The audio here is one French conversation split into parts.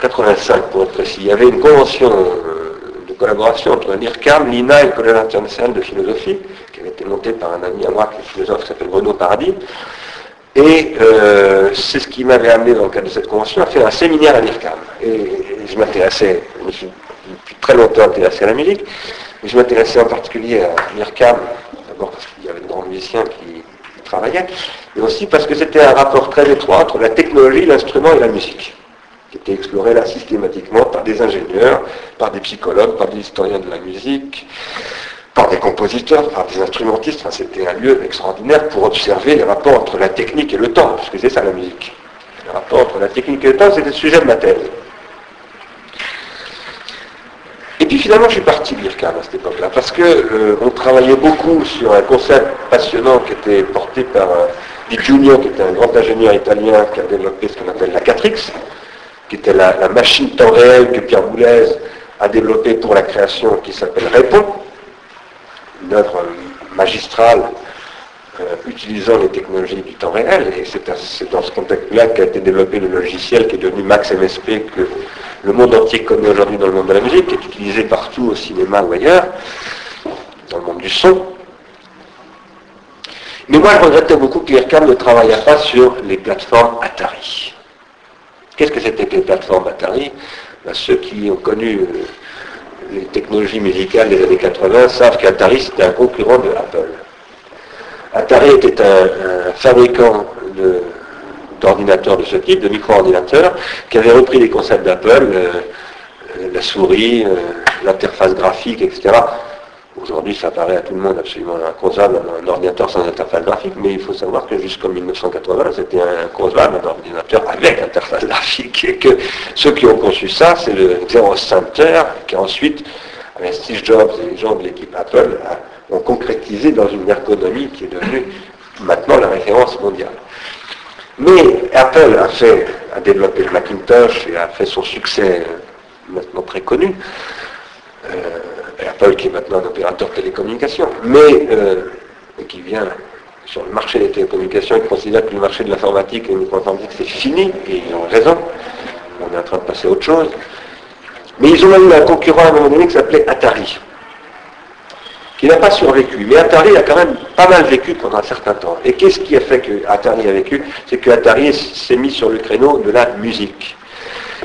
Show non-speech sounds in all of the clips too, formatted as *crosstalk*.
85 pour être précis, il y avait une convention euh, de collaboration entre l'IRCAM, l'INA et le Collège international de philosophie, qui avait été montée par un ami à moi, qui est philosophe, qui s'appelle Renaud Paradis. Et euh, c'est ce qui m'avait amené dans le cadre de cette convention à faire un séminaire à l'IRCAM. Et, je m'intéressais, je suis depuis très longtemps intéressé à la musique, mais je m'intéressais en particulier à l'IRCAM, d'abord parce qu'il y avait de grands musiciens qui travaillaient, mais aussi parce que c'était un rapport très étroit entre la technologie, l'instrument et la musique qui était exploré là systématiquement par des ingénieurs, par des psychologues, par des historiens de la musique, par des compositeurs, par des instrumentistes. c'était un lieu extraordinaire pour observer les rapports entre la technique et le temps, parce que c'est ça la musique. Le rapport entre la technique et le temps, c'était le sujet de ma thèse. Et puis finalement, je suis parti de l'IRCAM à cette époque-là, parce qu'on euh, travaillait beaucoup sur un concept passionnant qui était porté par Di Giulio, qui était un grand ingénieur italien qui a développé ce qu'on appelle la Catrix, qui était la, machine temps réel que Pierre Boulez a développée pour la création qui s'appelle Répond, une œuvre magistrale euh, utilisant les technologies du temps réel. Et c'est dans ce contexte-là qu'a été développé le logiciel qui est devenu Max MSP que le monde entier connaît aujourd'hui dans le monde de la musique, qui est utilisé partout au cinéma ou ailleurs, dans le monde du son. Mais moi, je regrettais beaucoup que l'IRCAM ne travaillât pas sur les plateformes Atari. Qu'est-ce que c'était que les plateformes Atari ben, Ceux qui ont connu euh, les technologies musicales des années 80 savent qu'Atari c'était un concurrent de Apple. Atari était un, fabricant d'ordinateurs de, ce type, de micro-ordinateurs, qui avait repris les concepts d'Apple, euh, euh, la souris, l'interface graphique, etc. Aujourd'hui, ça paraît à tout le monde absolument inconcevable, un ordinateur sans interface graphique, mais il faut savoir que jusqu'en 1980, c'était inconcevable un ordinateur avec interface graphique, et que ceux qui ont conçu ça, c'est le Xerox Center, qui ensuite, avec Steve Jobs et les gens de l'équipe Apple, ont concrétisé dans une ergonomie qui est devenue maintenant la référence mondiale. Mais Apple a, fait, a développé le Macintosh et a fait son succès euh, maintenant très connu. Euh, Apple qui est maintenant un opérateur de télécommunications, mais euh, qui vient sur le marché des télécommunications et considère que le marché de l'informatique et de l'informatique c'est fini, et ils ont raison, on est en train de passer à autre chose. Mais ils ont eu un concurrent à un moment donné qui s'appelait Atari, qui n'a pas survécu. Mais Atari a quand même pas mal vécu pendant un certain temps. Et qu'est-ce qui a fait que Atari a vécu? C'est que Atari s'est mis sur le créneau de la musique.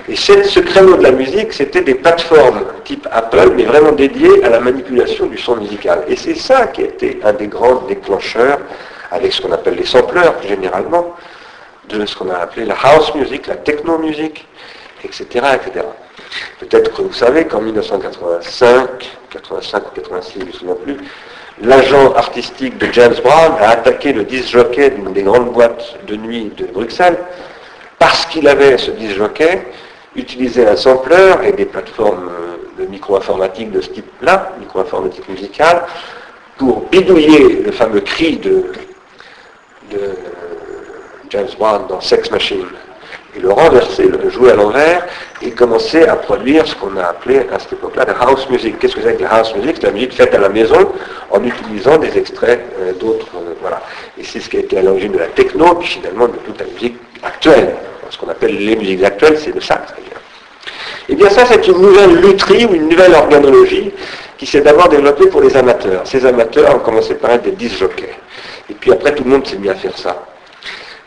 Et ce créneau de la musique, c'était des plateformes type Apple, mais vraiment dédiées à la manipulation du son musical. Et c'est ça qui a été un des grands déclencheurs, avec ce qu'on appelle les sampleurs, généralement, de ce qu'on a appelé la house music, la techno music, etc. etc. Peut-être que vous savez qu'en 1985, 85 ou 86, je ne me souviens plus, l'agent artistique de James Brown a attaqué le disc jockey d'une des grandes boîtes de nuit de Bruxelles parce qu'il avait ce disc jockey utiliser un sampler et des plateformes euh, de micro-informatique de ce type-là, micro-informatique musicale, pour bidouiller le fameux cri de, James Brown dans Sex Machine et le renverser, le jouer à l'envers et commencer à produire ce qu'on a appelé à cette époque-là la house music. Qu'est-ce que c'est que la house music? C'est la musique faite à la maison en utilisant des extraits euh, d'autres. Euh, voilà. Et c'est ce qui a été à l'origine de la techno, puis finalement de toute la musique actuelle ce qu'on appelle les musiques actuelles, c'est de ça Et eh bien ça, c'est une nouvelle lutherie ou une nouvelle organologie qui s'est d'abord développée pour les amateurs. Ces amateurs ont commencé par être des disjockeys. Et puis après, tout le monde s'est mis à faire ça.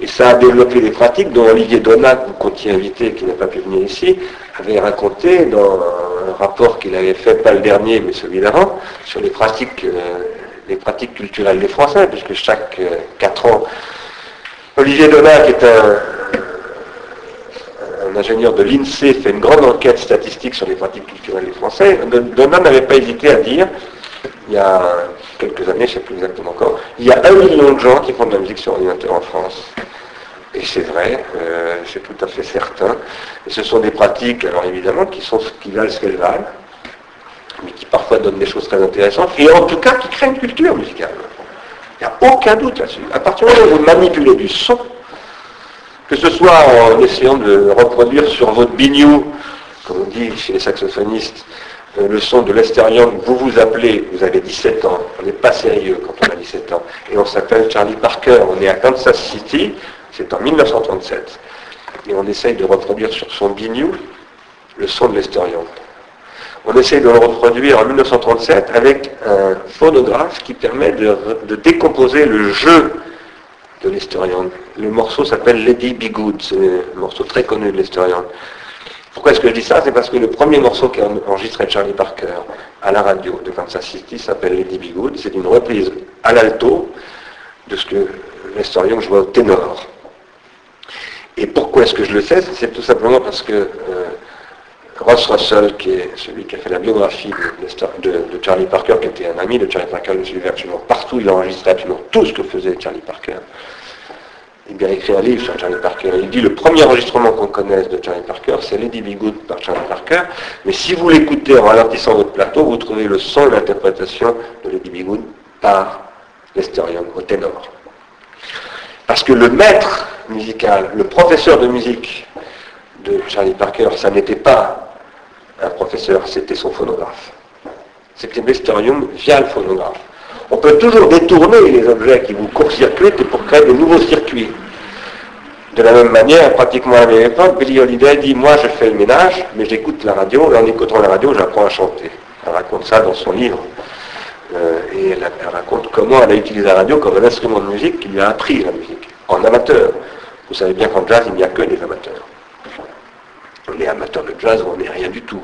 Et ça a développé des pratiques dont Olivier Donat, vous comptiez invité, qui n'a pas pu venir ici, avait raconté dans un rapport qu'il avait fait, pas le dernier, mais celui d'avant, sur les pratiques, euh, les pratiques culturelles des Français, puisque chaque euh, quatre ans, Olivier Donat, est un, un ingénieur de l'INSEE fait une grande enquête statistique sur les pratiques culturelles des Français, Donat n'avait pas hésité à dire, il y a quelques années, je ne sais plus exactement encore, il y a un million de gens qui font de la musique sur ordinateur en France. Et c'est vrai, euh, c'est tout à fait certain. Et ce sont des pratiques, alors évidemment, qui, sont, qui valent ce qu'elles valent, mais qui parfois donnent des choses très intéressantes, et en tout cas qui créent une culture musicale. Il n'y a aucun doute là-dessus. À partir du moment où vous manipulez du son, que ce soit en essayant de reproduire sur votre bignou, comme on dit chez les saxophonistes, euh, le son de l'extérieur, vous vous appelez, vous avez 17 ans, on n'est pas sérieux quand on a 17 ans, et on s'appelle Charlie Parker, on est à Kansas City, c'est en 1937, et on essaye de reproduire sur son bignou le son de l'estérion. On essaie de le reproduire en 1937 avec un phonographe qui permet de, décomposer le jeu de l'estérion. Le morceau s'appelle Lady Be Good, c'est un morceau très connu de l'estérion. Pourquoi est-ce que je dis ça? C'est parce que le premier morceau qui a enregistré Charlie Parker à la radio de Kansas City s'appelle Lady Be Good. C'est une reprise à l'alto de ce que l'historien jouait au ténor. Et pourquoi est-ce que je le sais C'est tout simplement parce que euh, Ross Russell, qui est celui qui a fait la biographie de, Charlie Parker, qui était un ami de Charlie Parker, le suivait absolument partout, il enregistrait absolument tout ce que faisait Charlie Parker il a écrit un livre sur Charlie Parker. Il dit le premier enregistrement qu'on connaisse de Charlie Parker, c'est Lady Be Good par Charlie Parker. Mais si vous l'écoutez en ralentissant votre plateau, vous trouvez le son et l'interprétation de Lady Be Good par l'estérium au ténor. Parce que le maître musical, le professeur de musique de Charlie Parker, ça n'était pas un professeur, c'était son phonographe. C'était l'estérium via le phonographe. On peut toujours détourner les objets qui vous court-circuitent pour créer de nouveaux circuits. De la même manière, pratiquement à la même époque, Billy Holiday dit Moi, je fais le ménage, mais j'écoute la radio, et en écoutant la radio, j'apprends à chanter. Elle raconte ça dans son livre. Euh, et elle, raconte comment elle a utilisé la radio comme un instrument de musique qui lui a appris la musique, en amateur. Vous savez bien qu'en jazz, il n'y a que des amateurs. On est amateur de jazz, on n'est rien du tout.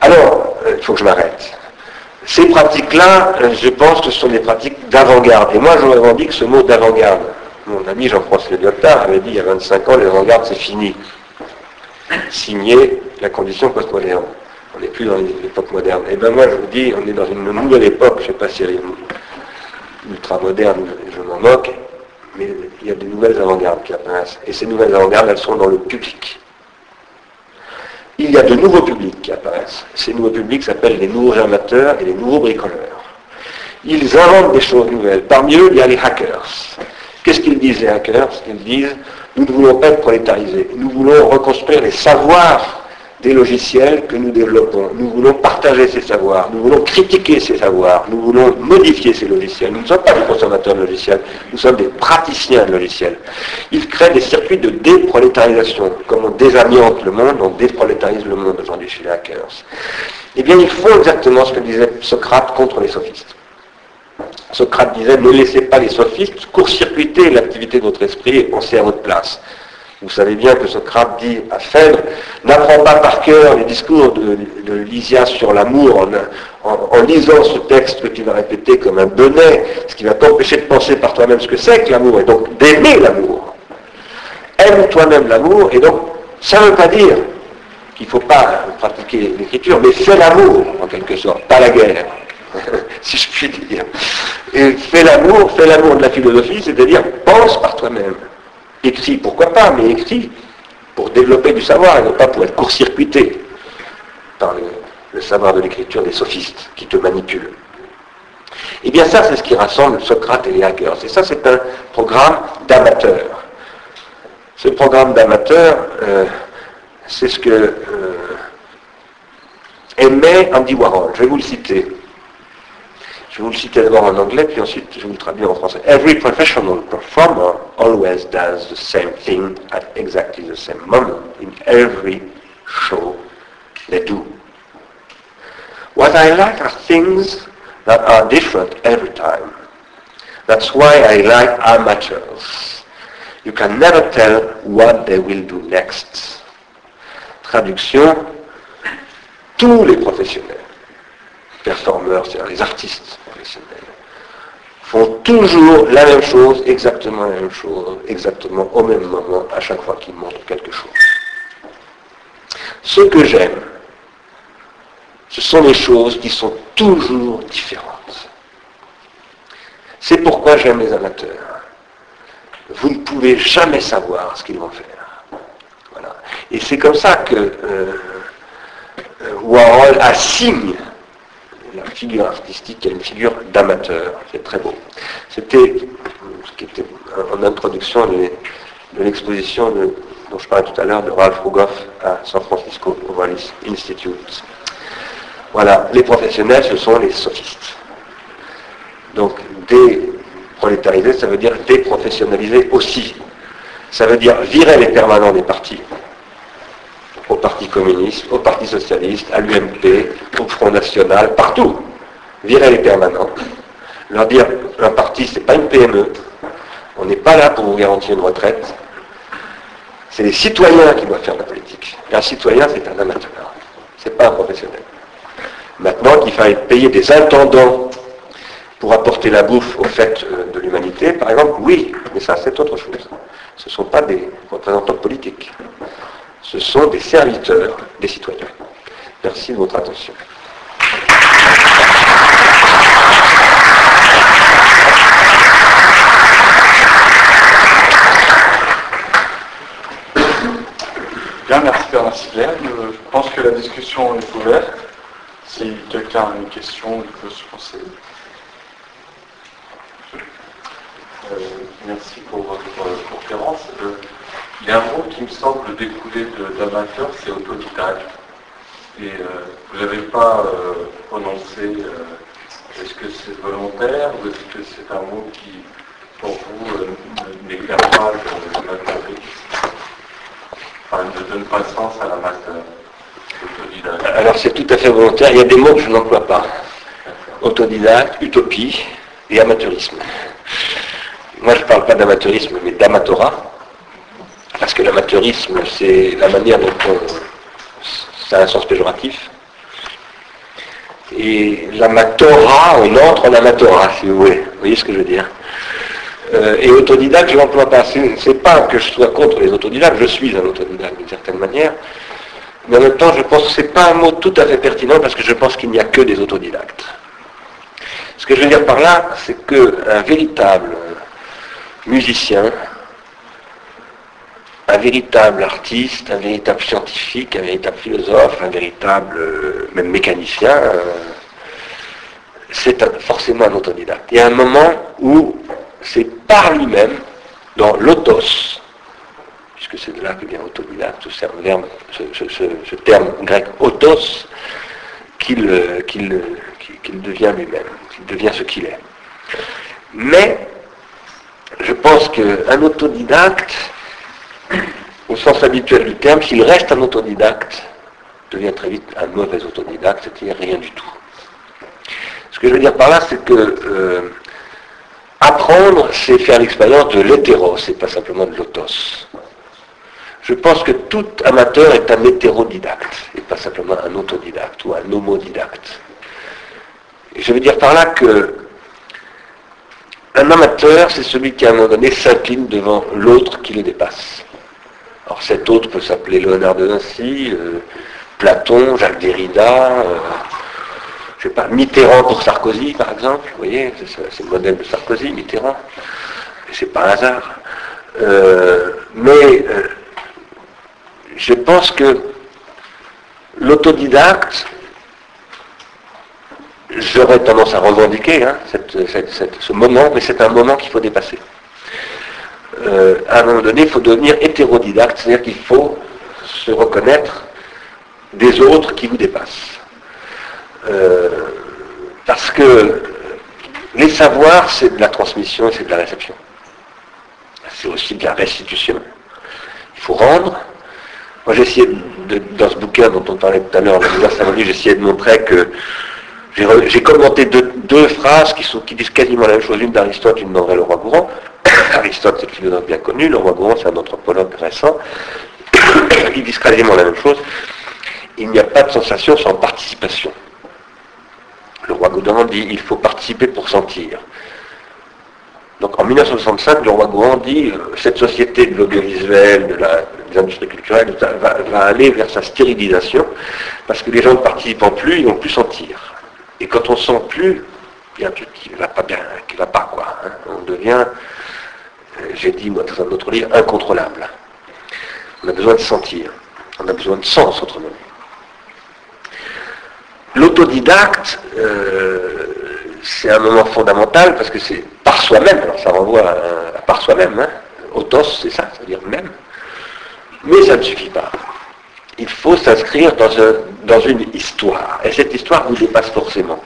Alors, euh, il faut que je m'arrête. Ces pratiques-là, euh, je pense que ce sont des pratiques d'avant-garde. Et moi, je revendique ce mot d'avant-garde. Mon ami Jean-François Lyotard avait dit il y a 25 ans, les avant-gardes, c'est fini. Signé la condition postmoderne. On n'est plus dans l'époque moderne. Et bien moi, je vous dis, on est dans une nouvelle époque. Je ne sais pas si elle est ultra moderne, je m'en moque, mais il y a des nouvelles avant-gardes qui apparaissent. Et ces nouvelles avant-gardes, elles sont dans le public il y a de nouveaux publics qui apparaissent. Ces nouveaux publics s'appellent les nouveaux amateurs et les nouveaux bricoleurs. Ils inventent des choses nouvelles. Parmi eux, il y a les hackers. Qu'est-ce qu'ils disent les hackers? Ils disent, nous ne voulons pas être prolétarisés. Nous voulons reconstruire les savoirs des logiciels que nous développons. Nous voulons partager ces savoirs, nous voulons critiquer ces savoirs, nous voulons modifier ces logiciels. Nous ne sommes pas des consommateurs de logiciels, nous sommes des praticiens de logiciels. Ils créent des circuits de déprolétarisation. Comme on désamiante le monde, on déprolétarise le monde aujourd'hui chez les hackers. Eh bien, ils font exactement ce que disait Socrate contre les sophistes. Socrate disait, ne laissez pas les sophistes court-circuiter l'activité de votre esprit, on sait à votre place. Vous savez bien que Socrate dit à Phèdre, n'apprends pas par cœur les discours de, Lysias sur l'amour en, lisant ce texte que tu vas répéter comme un bonnet, ce qui va t'empêcher de penser par toi-même ce que c'est que l'amour, et donc d'aimer l'amour. Aime toi-même l'amour, et donc ça ne veut pas dire qu'il ne faut pas pratiquer l'écriture, mais fais l'amour, en quelque sorte, pas la guerre, *laughs* si je puis dire. Et fais l'amour, fais l'amour de la philosophie, c'est-à-dire pense par toi-même. Écrit, pourquoi pas, mais écrit pour développer du savoir et non pas pour être court-circuité par le, savoir de l'écriture des sophistes qui te manipulent. Eh bien ça, c'est ce qui rassemble Socrate et les hackers. Et ça, c'est un programme d'amateurs. Ce programme d'amateurs, euh, c'est ce que euh, aimait Andy Warhol. Je vais vous le citer. Je vous le citer d'abord en anglais, puis ensuite je vous le traduis en français. Every professional performer always does the same thing at exactly the same moment in every show they do. What I like are things that are different every time. That's why I like amateurs. You can never tell what they will do next. Traduction, tous les professionnels performeurs, c'est-à-dire les artistes font toujours la même chose, exactement la même chose, exactement au même moment, à chaque fois qu'ils montrent quelque chose. Ce que j'aime, ce sont les choses qui sont toujours différentes. C'est pourquoi j'aime les amateurs. Vous ne pouvez jamais savoir ce qu'ils vont faire. Voilà. Et c'est comme ça que euh, euh Warhol assigne la figure artistique est une figure d'amateur. C'est très beau. C'était ce qui était en introduction de, l'exposition dont je parlais tout à l'heure de Ralph Rugoff à San Francisco, Wallis Institute. Voilà, les professionnels, ce sont les sophistes. Donc, déprolétariser, ça veut dire déprofessionnaliser aussi. Ça veut dire virer les permanents des partis. Au Parti communiste, au Parti socialiste, à l'UMP, au Front National, partout. Virer les permanents. Leur dire, un parti, ce n'est pas une PME. On n'est pas là pour vous garantir une retraite. C'est les citoyens qui doivent faire la politique. Et un citoyen, c'est un amateur. C'est pas un professionnel. Maintenant qu'il faille payer des intendants pour apporter la bouffe au fait euh, de l'humanité, par exemple, oui, mais ça c'est autre chose. Ce ne sont pas des représentants politiques. Ce sont des serviteurs des citoyens. Merci de votre attention. Bien, merci Bernard Sigler. Je pense que la discussion est ouverte. Si quelqu'un a une question, il peut se lancer. Euh, merci pour votre conférence. Euh, il y a un mot qui me semble découler d'amateur, c'est autodidacte. Et euh, vous n'avez pas prononcé, est-ce que c'est volontaire ou est-ce que c'est un mot qui, pour vous, n'éclaire pas l'amateurisme Enfin, ne donne pas sens à l'amateur. Alors c'est tout à fait volontaire. Il y a des mots que je n'emploie pas. Autodidacte, utopie et amateurisme. Moi je ne parle pas d'amateurisme, mais d'amatorat. Parce que l'amateurisme, c'est la manière dont on... Ça a un sens péjoratif. Et l'amatorat, on entre en amatorat, si vous voulez. Vous voyez ce que je veux dire euh, Et autodidacte, je ne l'emploie pas. Ce n'est pas que je sois contre les autodidactes, je suis un autodidacte d'une certaine manière. Mais en même temps, je pense que ce n'est pas un mot tout à fait pertinent parce que je pense qu'il n'y a que des autodidactes. Ce que je veux dire par là, c'est qu'un véritable musicien, un véritable artiste, un véritable scientifique, un véritable philosophe, un véritable euh, même mécanicien, euh, c'est forcément un autodidacte. Il y a un moment où c'est par lui-même, dans l'autos, puisque c'est de là que vient autodidacte, ce, terme grec autos, euh, qu'il devient lui-même, qu'il devient ce qu'il est. Mais je pense qu'un autodidacte, au sens habituel du terme, s'il reste un autodidacte, devient très vite un mauvais autodidacte, c'est-à-dire rien du tout. Ce que je veux dire par là, c'est que euh, apprendre, c'est faire l'expérience de l'hétéros, c'est pas simplement de l'autos. Je pense que tout amateur est un hétérodidacte, et pas simplement un autodidacte ou un homodidacte. Et je veux dire par là que un amateur, c'est celui qui à un moment donné s'incline devant l'autre qui le dépasse. Alors cet autre peut s'appeler Léonard de Vinci, euh, Platon, Jacques Derrida, euh, je sais pas, Mitterrand pour Sarkozy par exemple, vous voyez, c'est le modèle de Sarkozy, Mitterrand, et c'est pas un hasard. Euh, mais je pense que l'autodidacte, j'aurais tendance à revendiquer hein, ce moment, mais c'est un moment qu'il faut dépasser. Euh, à un moment donné, il faut devenir hétérodidacte, c'est-à-dire qu'il faut se reconnaître des autres qui vous dépassent. Euh, parce que les savoirs, c'est de la transmission et c'est de la réception. C'est aussi de la restitution. Il faut rendre, moi, j'ai essayé, dans ce bouquin dont on parlait tout à l'heure, j'ai essayé de montrer que j'ai commenté deux, phrases qui, disent quasiment la même chose, une d'Aristote, une d'André le roi Gourand. *coughs* Aristote, c'est le philosophe bien connu, le roi Gourand, c'est un anthropologue récent. *coughs* Ils disent quasiment la même chose. Il n'y a pas de sensation sans participation. Le roi Gourand dit il faut participer pour sentir. Donc en 1965, le roi Gourand dit euh, cette société de l'audiovisuel, de des industries culturelles, va, aller vers sa stérilisation, parce que les gens ne participant plus, ils vont plus sentir. Et quand on sent plus, un qui ne va pas bien, qui ne va pas, quoi. Hein. On devient, euh, j'ai dit moi dans un autre livre, incontrôlable. On a besoin de sentir. On a besoin de sens, autrement L'autodidacte, euh, c'est un moment fondamental parce que c'est par soi-même, alors ça renvoie à, par soi-même, hein. autos c'est ça, c'est-à-dire même. Mais ça ne suffit pas. Il faut s'inscrire dans, dans une histoire. Et cette histoire vous dépasse forcément.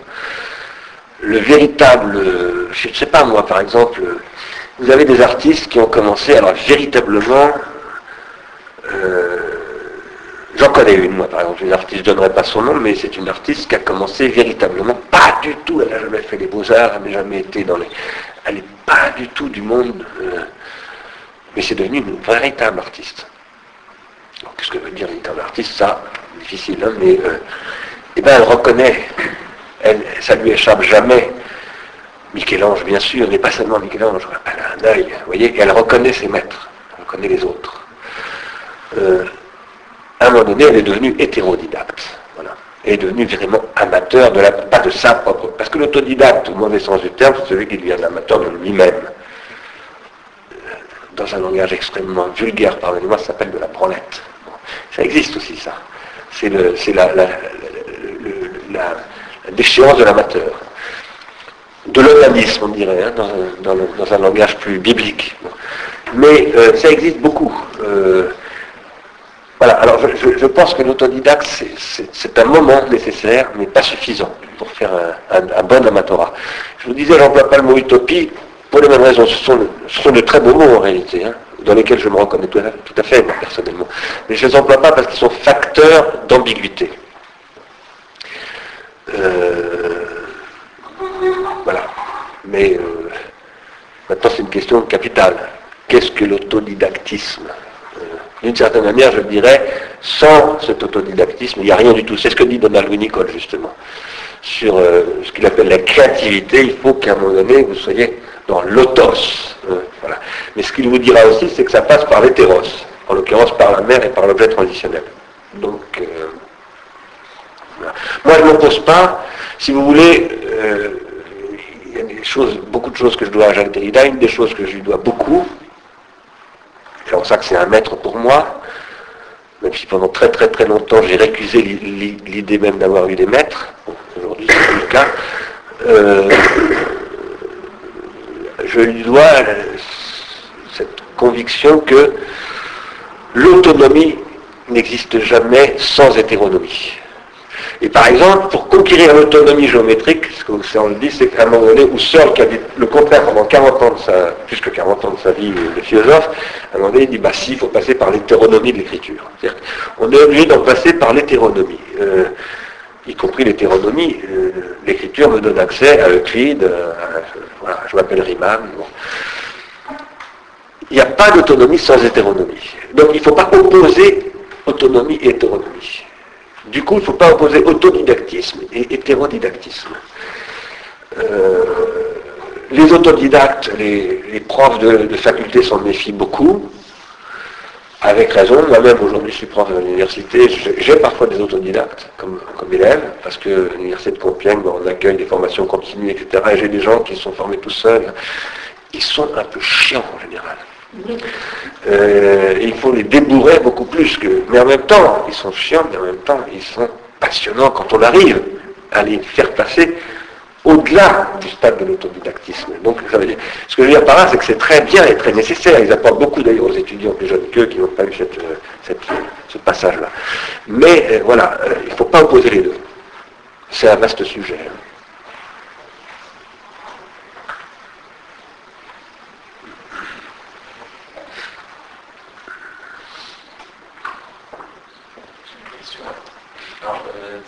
Le véritable, je ne sais pas moi par exemple, vous avez des artistes qui ont commencé, alors véritablement, euh, J'en connais une, moi, par exemple, une artiste, je ne donnerai pas son nom, mais c'est une artiste qui a commencé véritablement, pas du tout, elle n'a jamais fait les beaux-arts, elle n'a jamais été dans les... Elle n'est pas du tout du monde, euh, mais c'est devenu une véritable artiste. Qu'est-ce que veut dire véritable artiste? Ça, difficile, hein, mais euh, eh ben, elle reconnaît, elle, ça lui échappe jamais. Michel-Ange, bien sûr, mais pas seulement Michel-Ange, elle a un œil, vous voyez, et elle reconnaît ses maîtres, elle reconnaît les autres. Euh, à un moment donné, elle est devenue hétérodidacte. Voilà. Elle est devenue vraiment amateur, de la, pas de sa propre. Parce que l'autodidacte, au mauvais sens du terme, c'est celui qui devient amateur de lui-même. Euh, dans un langage extrêmement vulgaire, pardonnez-moi, ça s'appelle de la branlette. ça existe aussi, ça. C'est la, la, déchéance de l'amateur. De l'onanisme, on dirait, hein, dans, un langage plus biblique. Mais euh, ça existe beaucoup. Euh, voilà, alors je, pense que l'autodidacte, c'est un moment nécessaire, mais pas suffisant pour faire un, bon amatorat. Je vous disais, j'emploie pas le mot utopie pour les mêmes raisons. Ce sont, de très beaux mots en réalité, hein, dans lesquels je me reconnais tout à, fait, personnellement. Mais je ne les emploie pas parce qu'ils sont facteurs d'ambiguïté. Euh, voilà. Mais euh, maintenant, c'est une question capitale. Qu'est-ce que l'autodidactisme d'une certaine manière, je dirais, sans cet autodidactisme, il n'y a rien du tout. C'est ce que dit Donald Winnicott, justement. Sur euh, ce qu'il appelle la créativité, il faut qu'à un moment donné, vous soyez dans l'autos. Euh, voilà. Mais ce qu'il vous dira aussi, c'est que ça passe par l'hétéros, en l'occurrence par la mère et par l'objet transitionnel. Donc, euh, moi, je ne m'oppose pas. Si vous voulez, il y a beaucoup de choses que je dois à Jacques Derrida. Une des choses que je lui dois beaucoup, c'est ça que c'est un maître pour moi, même si pendant très très très longtemps j'ai récusé l'idée même d'avoir eu des maîtres. Aujourd'hui c'est le cas. Euh, je lui dois cette conviction que l'autonomie n'existe jamais sans hétéronomie. Et par exemple, pour conquérir l'autonomie géométrique, ce qu'on le dit, c'est qu'à un moment donné, Seul, qui a dit le contraire pendant 40 ans de sa, plus que 40 ans de sa vie de philosophe, à un moment donné, il dit, bah si, il faut passer par l'hétéronomie de l'écriture. On est obligé d'en passer par l'hétéronomie. Euh, y compris l'hétéronomie, euh, l'écriture me donne accès à Euclide, euh, voilà, je m'appelle Riemann. Il n'y a pas d'autonomie sans hétéronomie. Donc il ne faut pas opposer autonomie et hétéronomie. Du coup, il ne faut pas opposer autodidactisme et hétérodidactisme. Euh, les autodidactes, les, profs de, faculté s'en méfient beaucoup, avec raison. Moi-même, aujourd'hui, je suis prof à l'université. J'ai parfois des autodidactes comme, comme élèves, parce que l'université de Compiègne, on accueille des formations continues, etc. Et j'ai des gens qui sont formés tout seuls. Ils sont un peu chiants en général. Euh, il faut les débourrer beaucoup plus que. Mais en même temps, ils sont chiants, mais en même temps, ils sont passionnants quand on arrive à les faire passer au-delà du stade de l'autodidactisme. Donc, ça veut dire, ce que je veux dire par là, c'est que c'est très bien et très nécessaire. Ils apportent beaucoup d'ailleurs aux étudiants plus jeunes qu'eux qui n'ont pas eu cette, euh, ce passage-là. Mais euh, voilà, il ne faut pas opposer les deux. C'est un vaste sujet. Hein.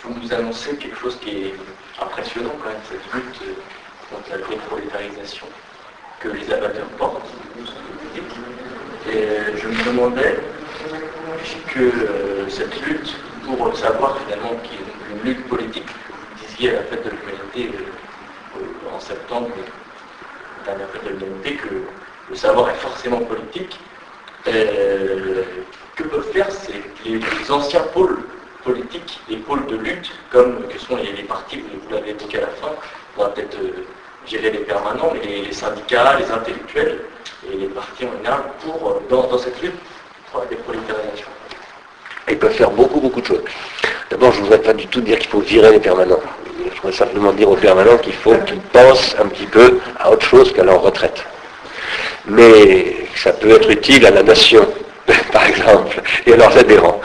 Vous nous annoncez quelque chose qui est impressionnant quand même, cette lutte euh, contre la déprolétarisation que les amateurs portent. Et euh, je me demandais que euh, cette lutte, pour savoir finalement qu'il y a une lutte politique, vous disiez à la fête de l'humanité en septembre, la dernière fête de l'humanité, que le savoir est forcément politique. que peuvent faire ces, les anciens pôles politique, les pôles de lutte, comme que sont les, partis, vous l'avez évoqué à la fin, on va peut-être euh, gérer les permanents, mais les, syndicats, les intellectuels et les partis en général pour, euh, dans, cette lutte pour la déprolétarisation. Ils peuvent faire beaucoup, beaucoup de choses. D'abord, je ne voudrais pas du tout dire qu'il faut virer les permanents. Je voudrais simplement dire aux permanents qu'il faut qu'ils pensent un petit peu à autre chose qu'à leur retraite. Mais ça peut être utile à la nation *laughs* par exemple, et à leurs adhérents.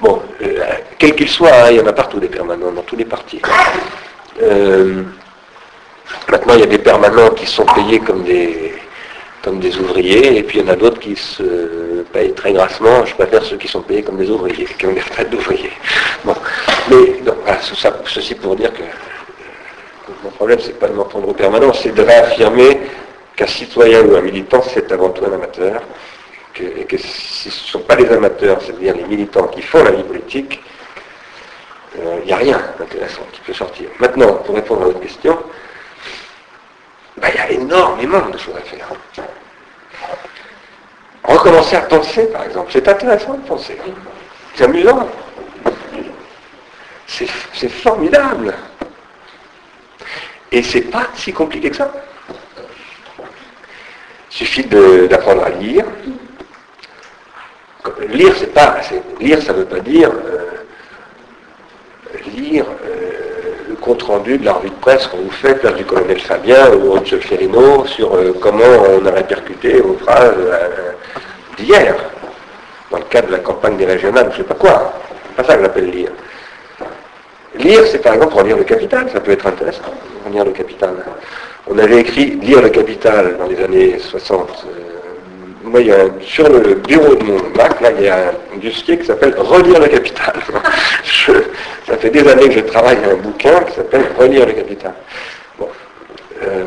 Bon, euh, quels qu'ils soient, hein, il y en a partout des permanents, dans tous les partis. Euh, maintenant, il y a des permanents qui sont payés comme des, comme des ouvriers, et puis il y en a d'autres qui se payent très grassement. Je préfère ceux qui sont payés comme des ouvriers, qui ont des retraites d'ouvriers. Bon. Mais donc, ceci pour dire que mon problème, c'est pas de m'entendre au permanent, c'est de réaffirmer qu'un citoyen ou un militant, c'est avant tout un amateur, et que si ce ne sont pas les amateurs, c'est-à-dire les militants qui font la vie politique, il euh, n'y a rien d'intéressant qui peut sortir. Maintenant, pour répondre à votre question, il y a énormément de choses à faire. Recommencer à penser, par exemple. C'est intéressant de penser. C'est amusant. C'est formidable. Et c'est pas si compliqué que ça. Il suffit d'apprendre à lire. Lire, c'est pas. Lire, ça ne veut pas dire euh, lire euh, le compte-rendu de la revue de presse qu'on vous fait, place du colonel Fabien ou de Ferrino, sur euh, comment on a répercuté vos phrases d'hier, dans le cadre de la campagne des régionales, je ne sais pas quoi. C'est pas ça que j'appelle lire. Lire, c'est par exemple relire le Capital, ça peut être intéressant, relire le Capital. On avait écrit Lire le Capital dans les années 60. Euh, moi, a sur le bureau de mon Mac, il y a un dossier qui s'appelle Relire le Capital. *laughs* ça fait des années que je travaille à un bouquin qui s'appelle Relire le Capital. Euh,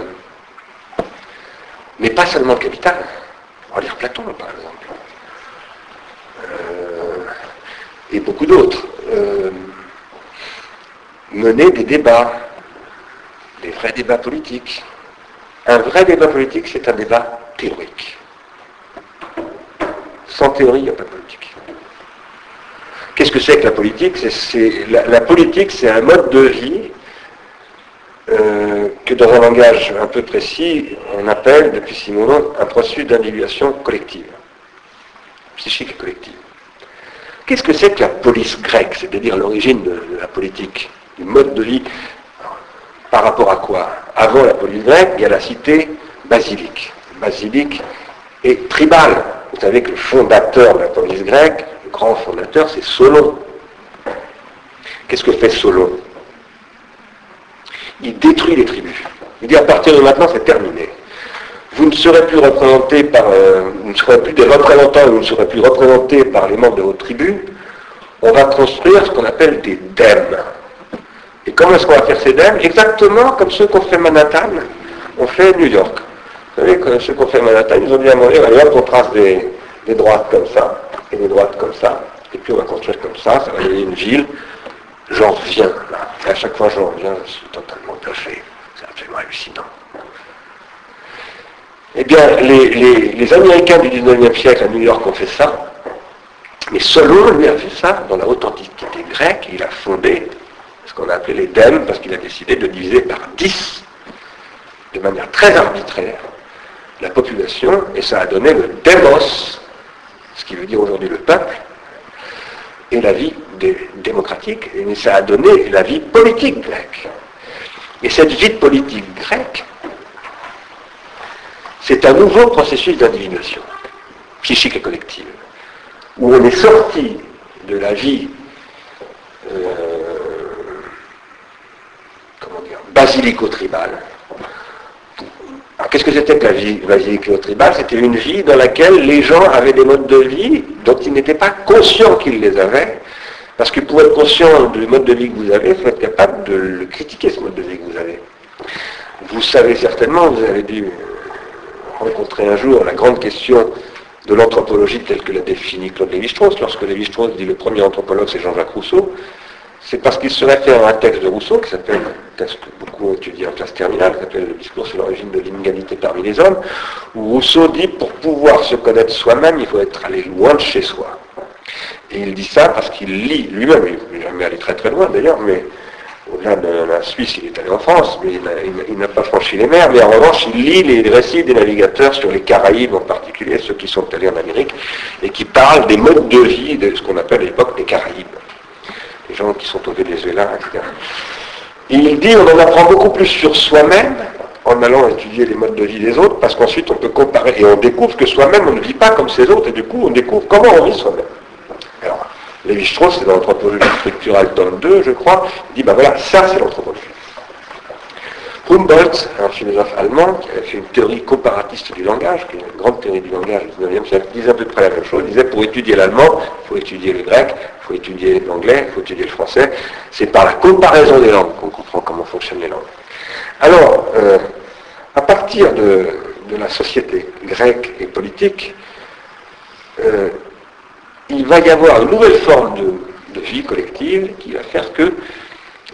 mais pas seulement le Capital. Relire Platon, par exemple. Euh, et beaucoup d'autres mener des débats, des vrais débats politiques. Un vrai débat politique, c'est un débat théorique. Sans théorie, il n'y a pas de politique. Qu'est-ce que c'est que la politique? La, politique, c'est un mode de vie euh, que dans un langage un peu précis, on appelle depuis Simonon un processus d'individuation collective, psychique et collective. Qu'est-ce que c'est que la police grecque, c'est-à-dire l'origine de la politique du mode de vie. Par rapport à quoi? Avant la police grecque, il y a la cité basilique. Basilique et tribale. Vous savez que le fondateur de la police grecque, le grand fondateur, c'est Solon. Qu'est-ce que fait Solon Il détruit les tribus. Il dit à partir de maintenant, c'est terminé. Vous ne serez plus représenté par, euh, vous ne serez plus des représentants, vous ne serez plus représentés par les membres de votre tribu. On va construire ce qu'on appelle des dèmes. Et comment est-ce qu'on va faire ces dèmes? Exactement comme ceux qu'on fait Manhattan, on fait New York. Vous savez ceux qu'on fait Manhattan, ils ont bien demandé, hop, on trace des, droites comme ça, et des droites comme ça, et puis on va construire comme ça, ça va donner une ville. J'en reviens là. Et à chaque fois j'en reviens, je suis totalement fait. C'est absolument hallucinant. Eh bien, les, les, Américains du 19e siècle à New York ont fait ça, mais Solon, lui, a fait ça dans la haute antiquité grecque, il a fondé qu'on a appelé les parce qu'il a décidé de diviser par 10, de manière très arbitraire, la population, et ça a donné le démos, ce qui veut dire aujourd'hui le peuple, et la vie démocratique, et ça a donné la vie politique grecque. Et cette vie politique grecque, c'est un nouveau processus d'individuation, psychique et collective, où on est sorti de la vie euh, basilico-tribale. Qu'est-ce que c'était que la vie basilico-tribale C'était une vie dans laquelle les gens avaient des modes de vie dont ils n'étaient pas conscients qu'ils les avaient. Parce que pour être conscient du mode de vie que vous avez, il faut être capable de le critiquer, ce mode de vie que vous avez. Vous savez certainement, vous avez dû rencontrer un jour la grande question de l'anthropologie telle que l'a définie Claude Lévi-Strauss. Lorsque Lévi-Strauss dit le premier anthropologue, c'est Jean-Jacques Rousseau, c'est parce qu'il se réfère à un texte de Rousseau, qui s'appelle, un texte que beaucoup étudient en classe terminale, qui s'appelle Le discours sur l'origine de l'inégalité parmi les hommes, où Rousseau dit pour pouvoir se connaître soi-même, il faut être allé loin de chez soi. Et il dit ça parce qu'il lit lui-même, il n'est jamais allé très très loin d'ailleurs, mais au-delà de la Suisse, il est allé en France, mais il n'a pas franchi les mers, mais en revanche, il lit les récits des navigateurs sur les Caraïbes en particulier, ceux qui sont allés en Amérique, et qui parlent des modes de vie de ce qu'on appelle à l'époque les Caraïbes les gens qui sont au Venezuela, etc. il dit on en apprend beaucoup plus sur soi-même en allant étudier les modes de vie des autres, parce qu'ensuite on peut comparer et on découvre que soi-même on ne vit pas comme ces autres, et du coup on découvre comment on vit soi-même. Alors, Lévi-Strauss, c'est dans l'anthropologie structurale tome 2, je crois, il dit ben voilà, ça c'est l'anthropologie. Humboldt, un philosophe allemand qui avait fait une théorie comparatiste du langage, qui est une grande théorie du langage du 19e siècle, disait à peu près la même chose. Il disait pour étudier l'allemand, il faut étudier le grec, il faut étudier l'anglais, il faut étudier le français. C'est par la comparaison des langues qu'on comprend comment fonctionnent les langues. Alors, euh, à partir de, la société grecque et politique, euh, il va y avoir une nouvelle forme de vie collective qui va faire que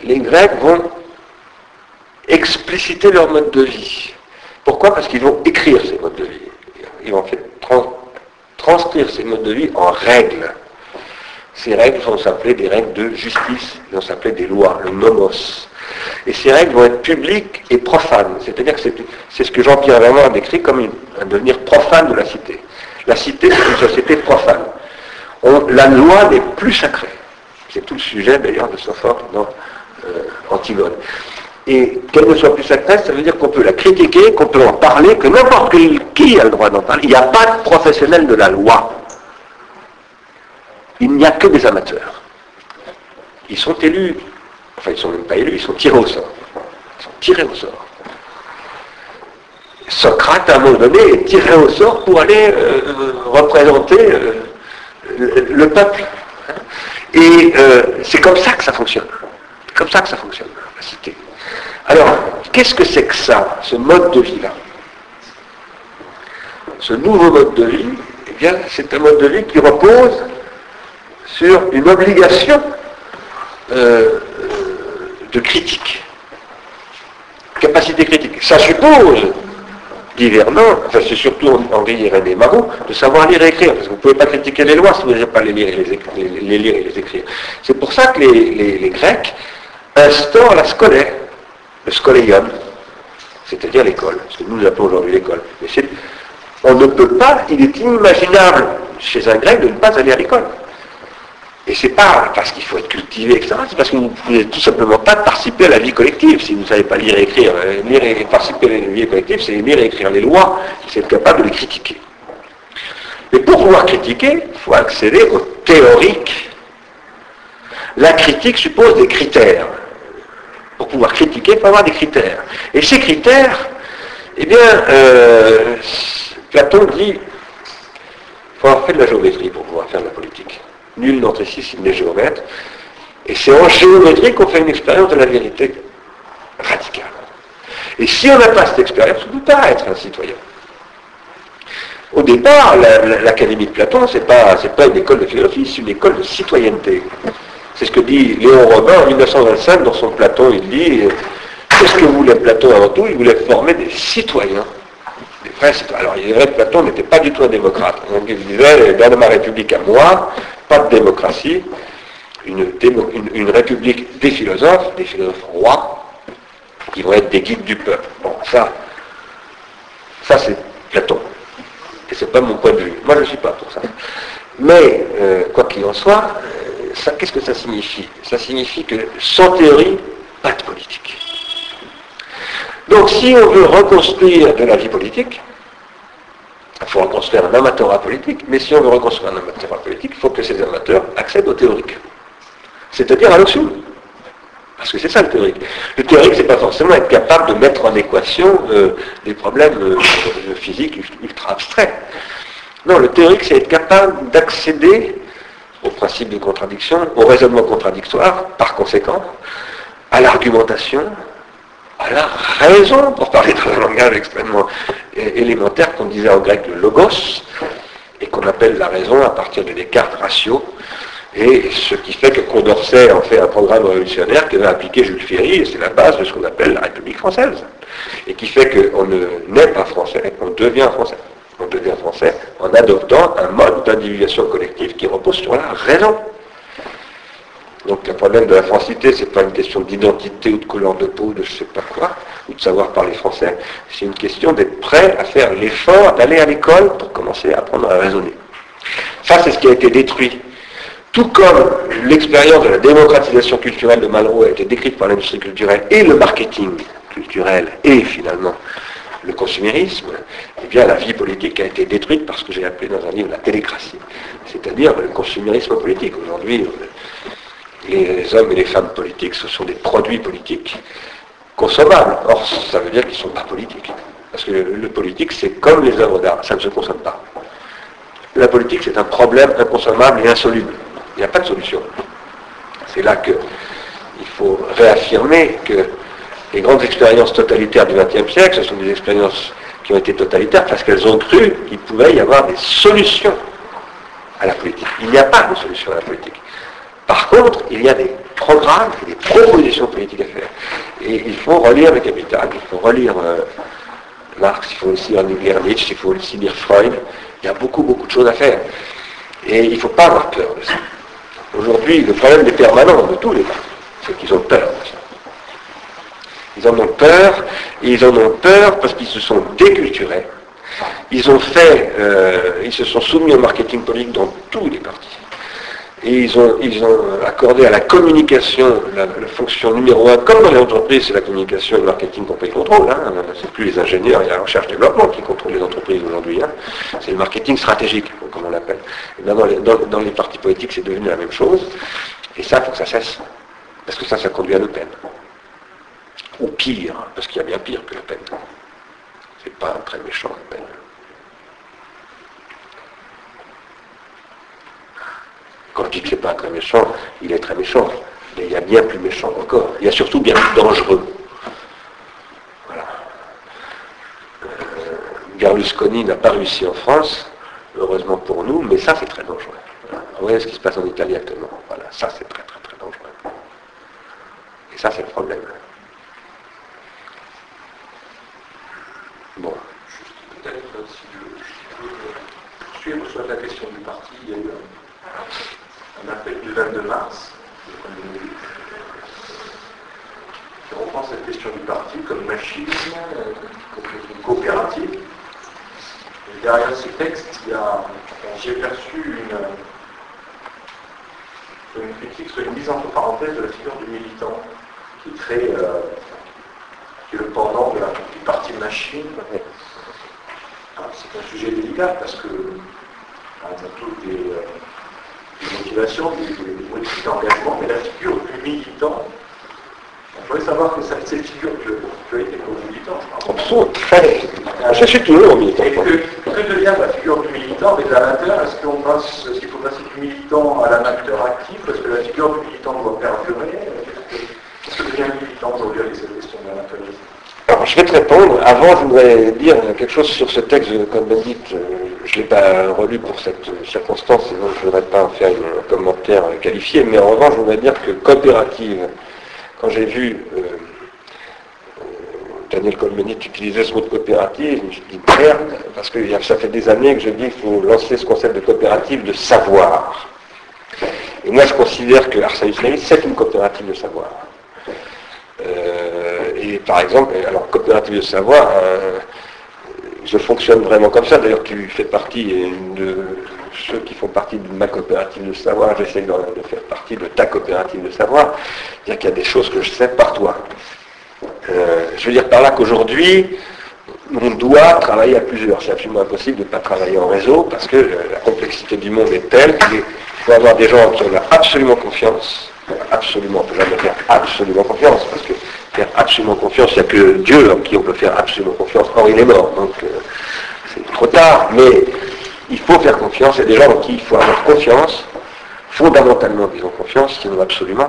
les Grecs vont expliciter leur mode de vie. Pourquoi? Parce qu'ils vont écrire ces modes de vie. Ils vont transcrire ces modes de vie en règles. Ces règles vont s'appeler des règles de justice, vont s'appeler des lois, le nomos. Et ces règles vont être publiques et profanes. C'est-à-dire que c'est ce que Jean-Pierre Vernon a décrit comme un devenir profane de la cité. La cité, c'est une société profane. la loi n'est plus sacrée. C'est tout le sujet d'ailleurs de Sophocle dans euh, Antigone et qu'elle ne soit plus sacrée, ça veut dire qu'on peut la critiquer, qu'on peut en parler, que n'importe qui a le droit d'en parler. Il n'y a pas de professionnel de la loi. Il n'y a que des amateurs. Ils sont élus, enfin ils ne sont même pas élus, ils sont tirés au sort. Ils sont tirés au sort. Socrate, à un moment donné, est tiré au sort pour aller euh, représenter euh, le, peuple. Et euh, c'est comme ça que ça fonctionne. C'est comme ça que ça fonctionne, la cité. Alors, qu'est-ce que c'est que ça, ce mode de vie-là? Ce nouveau mode de vie, eh bien, c'est un mode de vie qui repose sur une obligation euh, de critique, capacité critique. Ça suppose, dit Vernon, enfin c'est surtout Henri René Marot, de savoir lire et écrire, parce que vous ne pouvez pas critiquer les lois si vous n'avez pas les lire et les, et les écrire. C'est pour ça que les Grecs instaurent la scolaire le scoléion, c'est-à-dire l'école, ce que nous appelons aujourd'hui l'école. On ne peut pas, il est inimaginable chez un grec de ne pas aller à l'école. Et c'est pas parce qu'il faut être cultivé, etc. C'est parce que vous ne pouvez tout simplement pas participer à la vie collective. Si vous ne savez pas lire et écrire, euh, et participer à la vie collective, c'est lire et écrire les lois, c'est être capable de les critiquer. Mais pour pouvoir critiquer, il faut accéder au théorique. La critique suppose des critères pour pouvoir critiquer, il faut avoir des critères. Et ces critères, eh bien, euh, Platon dit il faut avoir fait de la géométrie pour pouvoir faire de la politique. Nul d'entre ici n'est géomètre. Et c'est en géométrie qu'on fait une expérience de la vérité radicale. Et si on n'a pas cette expérience, on ne peut pas être un citoyen. Au départ, l'Académie de Platon, ce n'est pas une école de philosophie, c'est une école de citoyenneté. C'est ce que dit Léon Robin en 1925 dans son Platon. Il dit Qu'est-ce que voulait Platon avant tout Il voulait former des citoyens. Des vrais citoyens. Alors, il dirait que Platon n'était pas du tout un démocrate. Donc, il disait Dans ma république à moi, pas de démocratie, une, république des philosophes, des philosophes rois, qui vont être des guides du peuple. Bon, ça, ça c'est Platon. Et c'est pas mon point de vue. Moi, je ne suis pas pour ça. Mais, euh, quoi qu'il en soit, qu'est-ce que ça signifie? Ça signifie que sans théorie, pas de politique. Donc si on veut reconstruire de la vie politique, il faut reconstruire un amateur politique, mais si on veut reconstruire un amateur politique, il faut que ces amateurs accèdent au théorique. C'est-à-dire à l'option. Parce que c'est ça le théorique. Le théorique, c'est pas forcément être capable de mettre en équation euh, des problèmes euh, physiques ultra abstraits. Non, le théorique, c'est être capable d'accéder au principe de contradiction, au raisonnement contradictoire, par conséquent, à l'argumentation, à la raison, pour parler dans un langage extrêmement élémentaire qu'on disait en grec le logos, et qu'on appelle la raison à partir de Descartes ratio, et ce qui fait que Condorcet en fait un programme révolutionnaire que va appliquer Jules Ferry, et c'est la base de ce qu'on appelle la République française, et qui fait qu'on ne naît pas français, on devient français on devient français en adoptant un mode d'individuation collective qui repose sur la raison. Donc le problème de la francité, ce n'est pas une question d'identité ou de couleur de peau, de je ne sais pas quoi, ou de savoir parler français. C'est une question d'être prêt à faire l'effort d'aller à l'école pour commencer à apprendre à raisonner. Ça, c'est ce qui a été détruit. Tout comme l'expérience de la démocratisation culturelle de Malraux a été décrite par l'industrie culturelle et le marketing culturel et finalement le consumérisme, eh bien la vie politique a été détruite par ce que j'ai appelé dans un livre la télécratie, c'est-à-dire le consumérisme politique. Aujourd'hui, les hommes et les femmes politiques, ce sont des produits politiques. consommables. Or, ça veut dire qu'ils ne sont pas politiques. Parce que le, politique, c'est comme les œuvres d'art, ça ne se consomme pas. La politique, c'est un problème inconsommable et insoluble. Il n'y a pas de solution. C'est là qu'il faut réaffirmer que les grandes expériences totalitaires du XXe siècle, ce sont des expériences qui ont été totalitaires parce qu'elles ont cru qu'il pouvait y avoir des solutions à la politique. Il n'y a pas de solution à la politique. Par contre, il y a des programmes et des propositions politiques à faire. Et il faut relire le Capital, il faut relire euh, Marx, il faut aussi lire Nietzsche, il faut aussi lire Freud. Il y a beaucoup, beaucoup de choses à faire. Et il ne faut pas avoir peur de ça. Aujourd'hui, le problème des permanents de tous les partis, c'est qu'ils ont peur de ça. Ils en ont peur, et ils en ont peur parce qu'ils se sont déculturés. Ils ont fait, euh, ils se sont soumis au marketing politique dans tous les partis. Et ils ont, ils ont accordé à la communication la, fonction numéro un, comme dans les entreprises, c'est la communication et le marketing qu'on peut y contrôler. Hein. C'est plus les ingénieurs et la recherche-développement qui contrôlent les entreprises aujourd'hui. Hein. C'est le marketing stratégique, comme on l'appelle. Dans les, dans, les partis politiques, c'est devenu la même chose. Et ça, il faut que ça cesse. Parce que ça, ça conduit à Le Pen. Ou pire, parce qu'il y a bien pire que Le Pen. C'est pas très méchant, Le Pen. Quand je dis que c'est pas très méchant, il est très méchant. Mais il y a bien plus méchant encore. Il y a surtout bien plus dangereux. Voilà. Euh, n'a pas réussi en France, heureusement pour nous, mais ça c'est très dangereux. Vous voyez ce qui se passe en Italie actuellement. Voilà, ça c'est très très très dangereux. Et ça c'est le problème. Bon. Peut-être si je, peux poursuivre sur la question du parti, il y a eu un appel du 22 mars, qui reprend cette question du parti comme machine, comme une coopérative. Et derrière ce texte, j'ai perçu une, une critique sur une mise entre parenthèses de la figure du militant, qui crée, euh, qui est le pendant de la, du parti machine. C'est un sujet délicat parce que on a tous des, euh, des motivations, des, motifs d'engagement, mais la figure du militant, il faudrait savoir que cette figure que tu as été comme militant, je très. Je suis toujours militant. Et que, que, devient la figure du militant des amateurs? Est-ce qu'on passe, est-ce qu'il faut passer du militant à l'amateur actif? Est-ce que la figure du militant doit perdurer Qu'est-ce que devient le militant aujourd'hui avec cette question de l'amateurisme alors, je vais te répondre. Avant, je voudrais dire quelque chose sur ce texte de Cohn-Bendit. Je ne l'ai pas relu pour cette circonstance, sinon je ne voudrais pas en faire un commentaire qualifié. Mais en revanche, je voudrais dire que coopérative, quand j'ai vu Cohn-Bendit utiliser ce mot de coopérative, je dit merde, parce que ça fait des années que je dis qu'il faut lancer ce concept de coopérative de savoir. Et moi, je considère que Arsène c'est une coopérative de savoir. Euh, et par exemple, alors coopérative de savoir, euh, je fonctionne vraiment comme ça. D'ailleurs, tu fais partie de ceux qui font partie de ma coopérative de savoir. J'essaie de, faire partie de ta coopérative de savoir. C'est-à-dire qu'il y a des choses que je sais par toi. Euh, je veux dire par là qu'aujourd'hui, on doit travailler à plusieurs. C'est absolument impossible de ne pas travailler en réseau parce que la complexité du monde est telle qu'il faut avoir des gens qui ont absolument confiance absolument, on ne peut jamais faire absolument confiance, parce que faire absolument confiance, il n'y a que Dieu en qui on peut faire absolument confiance. Or, il est mort, donc euh, c'est trop tard, mais il faut faire confiance, il y a des gens en qui il faut avoir confiance, fondamentalement, disons confiance, sinon absolument,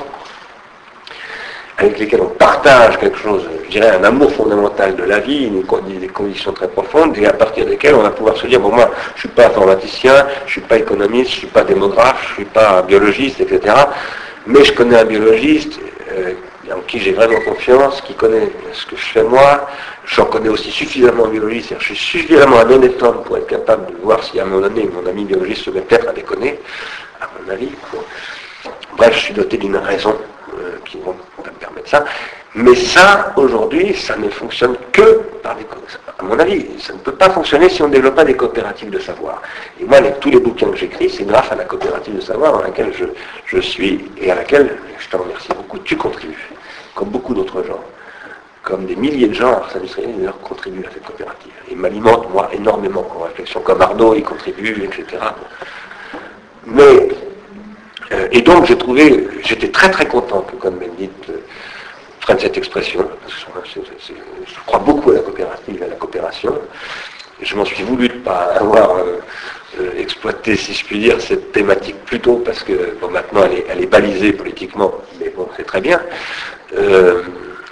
avec lesquels on partage quelque chose, je dirais un amour fondamental de la vie, des conditions très profondes, et à partir desquelles on va pouvoir se dire, bon moi, je ne suis pas informaticien, je ne suis pas économiste, je ne suis pas démographe, je ne suis pas biologiste, etc. Mais je connais un biologiste euh, en qui j'ai vraiment confiance, qui connaît ce que je fais moi. J'en connais aussi suffisamment en biologie, c'est-à-dire je suis suffisamment un honnête homme pour être capable de voir si à un moment donné mon ami biologiste se met peut-être à déconner, à mon avis. Bref, je suis doté d'une raison euh, qui me permettre ça. Mais ça, aujourd'hui, ça ne fonctionne que par des À mon avis, ça ne peut pas fonctionner si on ne développe pas des coopératives de savoir. Et moi, tous les bouquins que j'écris, c'est grâce à la coopérative de savoir dans laquelle je, suis et à laquelle, je te remercie beaucoup, tu contribues, comme beaucoup d'autres gens. Comme des milliers de gens à Arsène d'ailleurs, contribuent à cette coopérative. Et m'alimentent, moi, énormément en réflexion. Comme Arnaud, il contribue, etc. Mais, et donc, j'ai trouvé, j'étais très très content que, comme Bendit, prenne cette expression, parce que je crois beaucoup à la coopérative, à la coopération. Je m'en suis voulu de ne pas avoir euh, euh, exploité, si je puis dire, cette thématique plus tôt, parce que bon, maintenant elle est, balisée politiquement, mais bon, c'est très bien. Euh,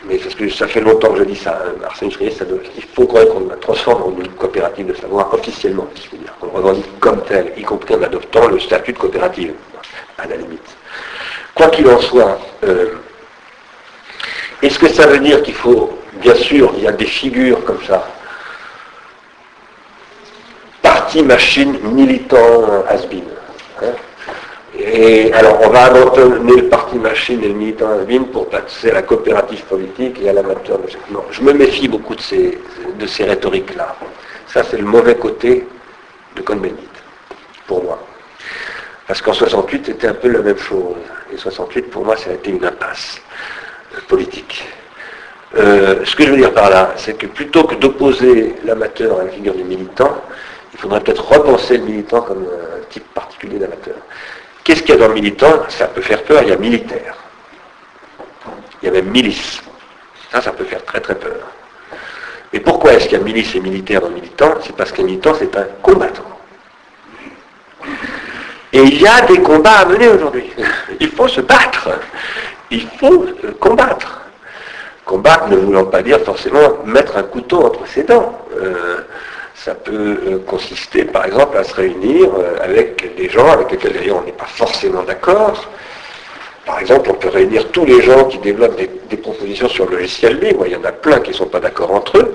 mais parce que ça fait longtemps que je dis ça, hein, Arsène ça il faut qu'on la transforme en une coopérative de savoir officiellement, si je puis dire, qu'on revendique comme telle, y compris en adoptant le statut de coopérative, à la limite. Quoi qu'il en soit, est-ce que ça veut dire qu'il faut, bien sûr, il y a des figures comme ça, parti machine militant has-been. Hein. et alors on va abandonner le parti machine et le militant has pour passer à la coopérative politique et à l'amateur. Non, je me méfie beaucoup de ces, de ces rhétoriques-là. Ça c'est le mauvais côté de Cohn-Bendit, pour moi. Parce qu'en 68 c'était un peu la même chose. Et 68 pour moi ça a été une impasse politique. Euh, ce que je veux dire par là, c'est que plutôt que d'opposer l'amateur à la figure du militant, il faudrait peut-être repenser le militant comme un type particulier d'amateur. Qu'est-ce qu'il y a dans le militant? Ça peut faire peur, il y a militaire. Il y a même milice. Ça, ça peut faire très très peur. Mais pourquoi est-ce qu'il y a milice et militaire dans le militant? C'est parce qu'un militant, c'est un combattant. Et il y a des combats à mener aujourd'hui. *laughs* Il faut se battre. Il faut combattre. Combattre ne voulant pas dire forcément mettre un couteau entre ses dents. Euh, ça peut euh, consister, par exemple, à se réunir euh, avec des gens avec lesquels d'ailleurs on n'est pas forcément d'accord. Par exemple, on peut réunir tous les gens qui développent des, propositions sur le logiciel libre. Il y en a plein qui ne sont pas d'accord entre eux.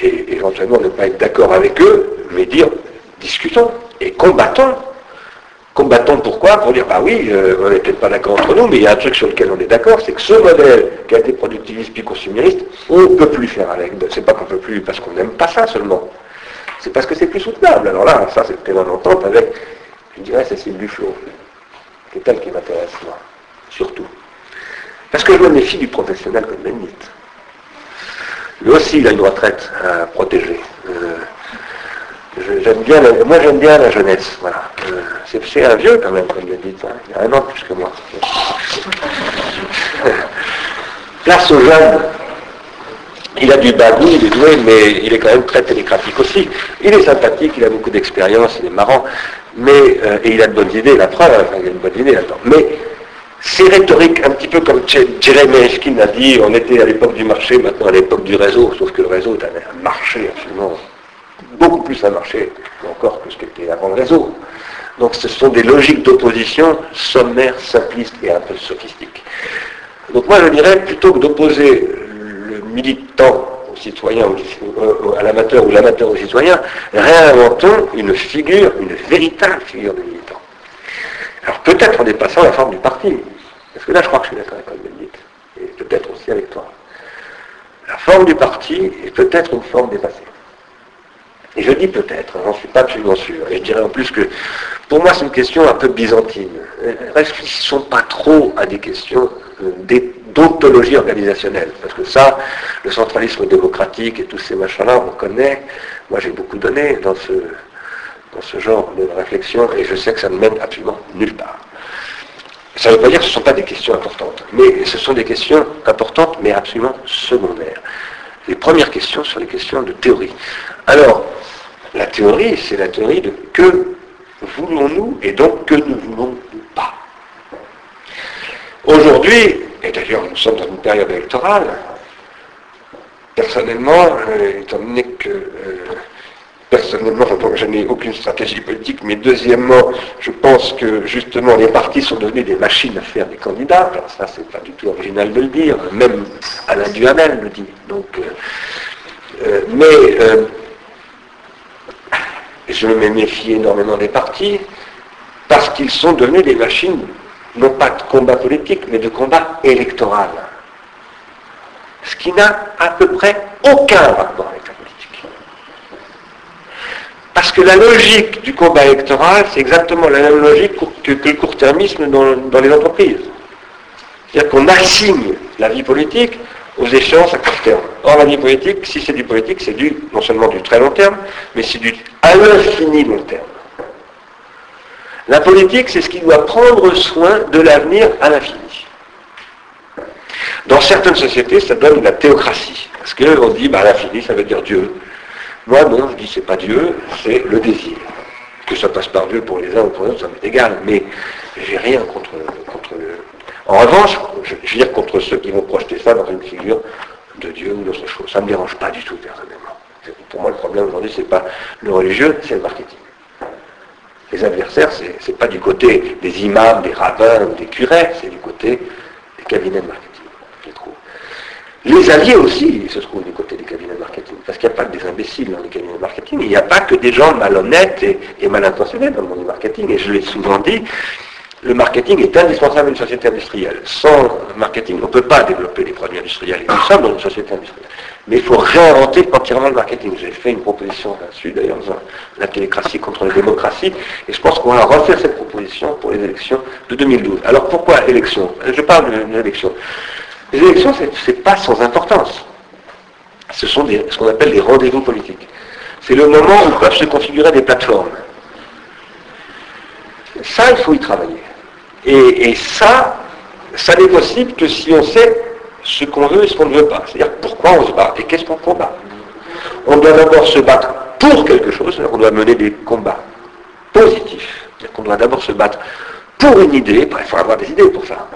Et éventuellement ne pas être d'accord avec eux, mais dire discutons et combattons. Combattons pourquoi Pour dire, bah oui, euh, on n'est peut-être pas d'accord entre nous, mais il y a un truc sur lequel on est d'accord, c'est que ce modèle qui a été productiviste puis consumériste, on ne peut plus faire avec. C'est pas qu'on ne peut plus parce qu'on n'aime pas ça seulement c'est parce que c'est plus soutenable. Alors là, ça c'est très entente avec, je dirais, Cécile Duflo. C'est elle qui m'intéresse, moi, surtout. Parce que je me méfie du professionnel comme Bennett. Lui aussi, il a une retraite à protéger. Euh, j'aime bien moi, j'aime bien la jeunesse. Voilà. Euh, c'est, un vieux, quand même, comme Bennett. Hein. Il a un an plus que moi. *laughs* Place aux jeunes. Il a du bagou, il est doué, mais il est quand même très télégraphique aussi. Il est sympathique, il a beaucoup d'expérience, il est marrant, mais, euh, et il a de bonnes idées, la preuve, enfin, il a de bonnes idées là-dedans. Mais c'est rhétorique, un petit peu comme Jeremy Eshkin a dit, on était à l'époque du marché, maintenant à l'époque du réseau, sauf que le réseau est un marché absolument, beaucoup plus un marché encore que ce qu'était avant le réseau. Donc ce sont des logiques d'opposition sommaires, simplistes et un peu sophistiques. Donc moi je dirais, plutôt que d'opposer militant au citoyen, à l'amateur ou l'amateur au citoyen, réinventons une figure, une véritable figure de militant. Alors peut-être en dépassant la forme du parti, parce que là je crois que je suis d'accord avec Bénédicte, et peut-être aussi avec toi. La forme du parti est peut-être une forme dépassée. Et je dis peut-être, j'en suis pas absolument sûr. Et je dirais en plus que pour moi c'est une question un peu byzantine. Réfléchissons pas trop à des questions euh, d'ontologie organisationnelle. Parce que ça, le centralisme démocratique et tous ces machins-là, on connaît. Moi, j'ai beaucoup donné dans ce, dans ce genre de réflexion et je sais que ça ne mène absolument nulle part. Ça ne veut pas dire que ce ne sont pas des questions importantes, mais ce sont des questions importantes, mais absolument secondaires. Les premières questions sont les questions de théorie. Alors, la théorie, c'est la théorie de que voulons-nous et donc que ne voulons-nous pas. Aujourd'hui, et d'ailleurs nous sommes dans une période électorale, personnellement, euh, étant donné que euh, personnellement, je n'ai aucune stratégie politique, mais deuxièmement, je pense que justement les partis sont devenus des machines à faire des candidats. Alors ça, c'est pas du tout original de le dire, même Alain Duhamel le dit. Donc, euh, mais je me méfie énormément des partis parce qu'ils sont devenus des machines non pas de combat politique, mais de combat électoral. Ce qui n'a à peu près aucun rapport avec la politique. Parce que la logique du combat électoral, c'est exactement la même logique que, le court-termisme dans, les entreprises. C'est-à-dire qu'on assigne la vie politique aux échéances à court terme. Or, la vie politique, si c'est du politique, c'est du, non seulement du très long terme, mais c'est du à l'infini long terme. La politique, c'est ce qui doit prendre soin de l'avenir à l'infini. Dans certaines sociétés, ça donne la théocratie. Parce qu'on dit, bah, l'infini, ça veut dire Dieu. Moi, non, je dis, c'est pas Dieu, c'est le désir. Que ça passe par Dieu pour les uns ou pour les autres, ça m'est égal. Mais j'ai rien contre, contre En revanche, je veux dire contre ceux qui vont projeter ça dans une figure de Dieu ou d'autre chose. Ça ne me dérange pas du tout, personnellement. Pour moi, le problème aujourd'hui, ce n'est pas le religieux, c'est le marketing. Les adversaires, ce n'est pas du côté des imams, des rabbins ou des curés, c'est du côté des cabinets de marketing, je trouve. Les alliés aussi se trouvent du côté des cabinets de marketing, parce qu'il n'y a pas que des imbéciles dans les cabinets de marketing, il n'y a pas que des gens malhonnêtes et, et mal intentionnés dans le monde du marketing, et je l'ai souvent dit, le marketing est indispensable à une société industrielle. Sans marketing, on ne peut pas développer des produits industriels. Et nous sommes dans une société industrielle. Mais il faut réinventer entièrement le marketing. J'ai fait une proposition là-dessus, d'ailleurs, dans la télécratie contre la démocratie, et je pense qu'on va refaire cette proposition pour les élections de 2012. Alors pourquoi élections Je parle d'élections. Les élections, ce n'est pas sans importance. Ce sont ce qu'on appelle des rendez-vous politiques. C'est le moment où peuvent se configurer des plateformes. Ça, il faut y travailler. Et, ça, ça n'est possible que si on sait ce qu'on veut et ce qu'on ne veut pas. C'est-à-dire pourquoi on se bat et qu'est-ce qu'on combat. On doit d'abord se battre pour quelque chose, on doit mener des combats positifs. Qu'on doit d'abord se battre pour une idée, il faut avoir des idées pour ça.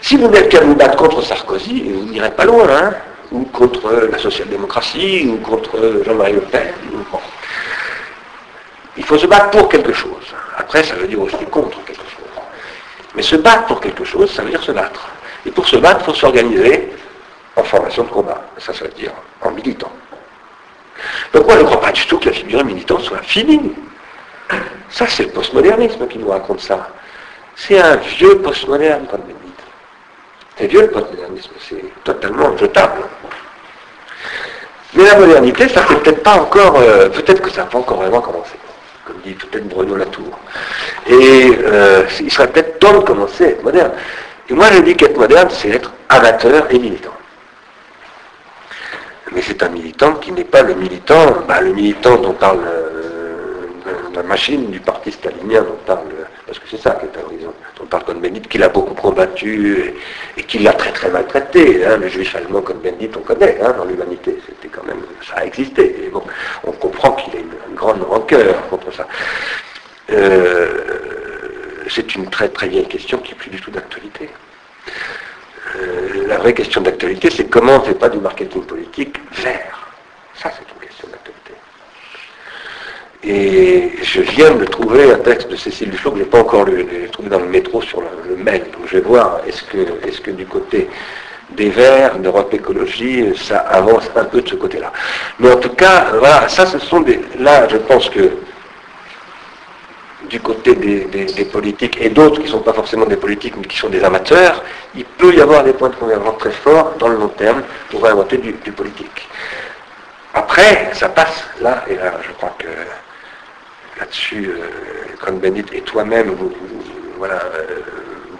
Si vous n'êtes qu'à vous battre contre Sarkozy, vous n'irez pas loin, hein, ou contre la social-démocratie, ou contre Jean-Marie Le Pen. Il faut se battre pour quelque chose. Après, ça veut dire aussi contre quelque chose. Mais se battre pour quelque chose, ça veut dire se battre. Et pour se battre, il faut s'organiser en formation de combat. Ça, ça veut dire en militant. Donc moi, je ne crois pas du tout que la figure militante soit finie. Ça, c'est le postmodernisme qui nous raconte ça. C'est un vieux postmoderne, comme vous dites. C'est vieux le postmodernisme, c'est totalement jetable. Mais la modernité, ça fait peut-être pas encore, euh, peut-être que ça n'a pas encore vraiment commencé comme dit peut-être Bruno Latour. Et euh, il serait peut-être temps de commencer à être moderne. Et moi je dis qu'être moderne, c'est être amateur et militant. Mais c'est un militant qui n'est pas le militant, bah, le militant dont parle euh, la machine du parti stalinien, dont parle, parce que c'est ça qui est à l'horizon, dont parle Cohn-Bendit, qu'il a beaucoup combattu et, qu'il l'a très très maltraité. Hein, le juif allemand Cohn-Bendit, on connaît hein, dans l'humanité, c'était quand même, ça a existé. Et bon, on comprend qu'il a une, grande rancœur contre ça. Euh, c'est une très très vieille question qui n'est plus du tout d'actualité. Euh, la vraie question d'actualité, c'est comment on ne fait pas du marketing politique vert. Ça, c'est. Et je viens de trouver un texte de Cécile Duflo que je n'ai pas encore lu, je l'ai trouvé dans le métro sur le, mail. Donc je vais voir, est-ce que, est que du côté des Verts, d'Europe Écologie, ça avance un peu de ce côté-là. Mais en tout cas, voilà, ça ce sont des... Là, je pense que du côté des, politiques et d'autres qui ne sont pas forcément des politiques mais qui sont des amateurs, il peut y avoir des points de convergence très forts dans le long terme pour inventer du, politique. Après, ça passe là, et là, je crois que là-dessus, euh, Bennett et toi-même, vous, voilà, euh,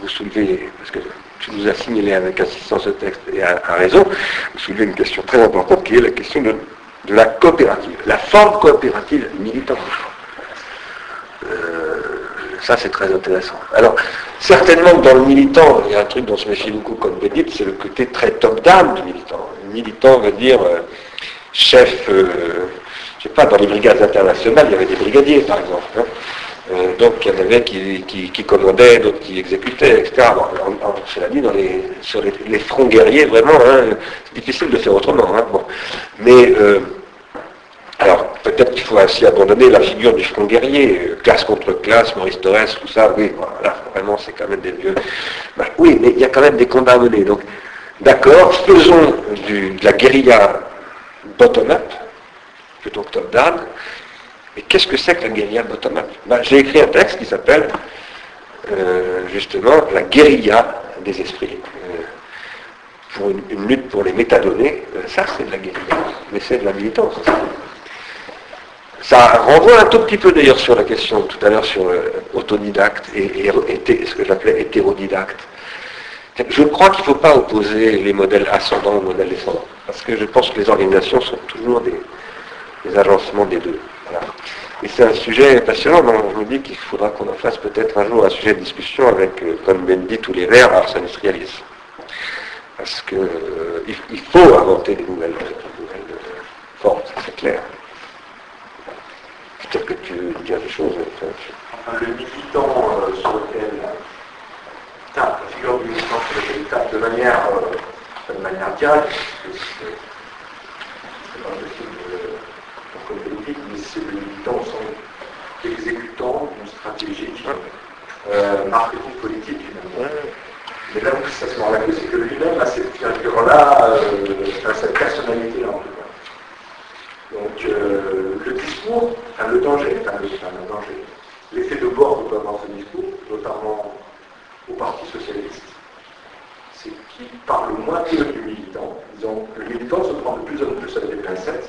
vous soulevez, parce que tu nous as signalé avec insistance ce texte et à, raison, vous soulevez une question très importante qui est la question de, la coopérative, la forme coopérative militante. Euh, ça, c'est très intéressant. Alors, certainement dans le militant, il y a un truc dont se méfie beaucoup comme dites, c'est le côté très top-down du militant. Le militant veut dire chef, je sais pas, dans les brigades internationales, il y avait des brigadiers, par exemple. Hein. Euh, donc il y en avait qui, commandaient, d'autres qui exécutaient, etc. cela dit, dans les, sur les, fronts guerriers, vraiment, hein, c'est difficile de faire autrement. Hein, Mais euh, alors peut-être qu'il faut ainsi abandonner la figure du front guerrier, euh, classe contre classe, Maurice Torres, tout ça, oui, voilà, vraiment c'est quand même des vieux. Ben, oui, mais il y a quand même des combats à mener. Donc, d'accord, faisons de la guérilla bottom-up, que top-down, et qu'est-ce que c'est que la guérilla bottom-up ben, J'ai écrit un texte qui s'appelle euh, justement La guérilla des esprits. Euh, pour une, lutte pour les métadonnées, euh, ça c'est de la guérilla, mais c'est de la militance. Ça renvoie un tout petit peu d'ailleurs sur la question tout à l'heure sur autodidacte et, et, ce que j'appelais hétérodidacte. Je crois qu'il ne faut pas opposer les modèles ascendants aux modèles descendants, parce que je pense que les organisations sont toujours des, des agencements des deux. Et c'est un sujet passionnant, donc je me dis qu'il faudra qu'on en fasse peut-être un jour un sujet de discussion avec, euh, comme Bendy, tous les verts, alors ça industrialise. Parce qu'il il faut inventer des nouvelles, formes, c'est clair. Peut-être que tu veux dire des choses. Enfin, le militant sur lequel la figure du militant de manière, de manière directe, c'est pas possible politique, mais c'est le militant au sens exécutant d'une stratégie euh, marketing politique finalement. Mais là où ça se rend la c'est que lui-même a cette figure-là, euh, cette personnalité-là en tout cas. Donc euh, le discours, enfin le danger, enfin le, danger, l'effet de bord que peut avoir ce discours, notamment au Parti Socialiste, c'est qu'il parle moins que du militant. Disons, le militant se prend de plus en plus avec des pincettes,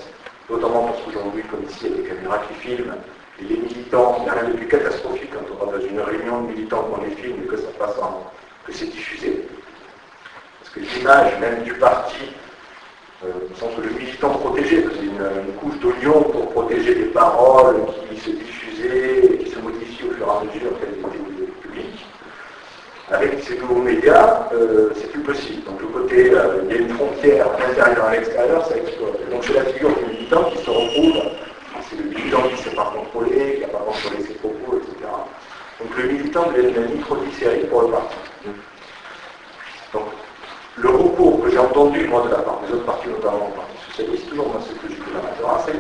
notamment parce qu'aujourd'hui, comme ici, il y a des caméras qui filment, et les militants, il n'y a rien de plus catastrophique quand on va dans une réunion de militants qu'on les filme et que ça passe en, que c'est diffusé. Parce que l'image même du parti, euh, sens que le militant protégé, c'est une, couche d'oignon pour protéger les paroles qui se diffusaient et qui se modifient au fur et à mesure qu'elles étaient. Avec ces nouveaux médias, euh, c'est plus possible. Donc le côté, euh, il y a une frontière à l'intérieur et à l'extérieur, ça explose. Donc c'est la figure du militant qui se retrouve, c'est le militant qui ne s'est pas contrôlé, qui n'a pas contrôlé ses propos, etc. Donc le militant devient une micro-série pour le parti. Donc le recours que j'ai entendu, moi, de la part des autres partis, notamment le Parti Socialiste, toujours moi, c'est que j'ai l'amateur, c'est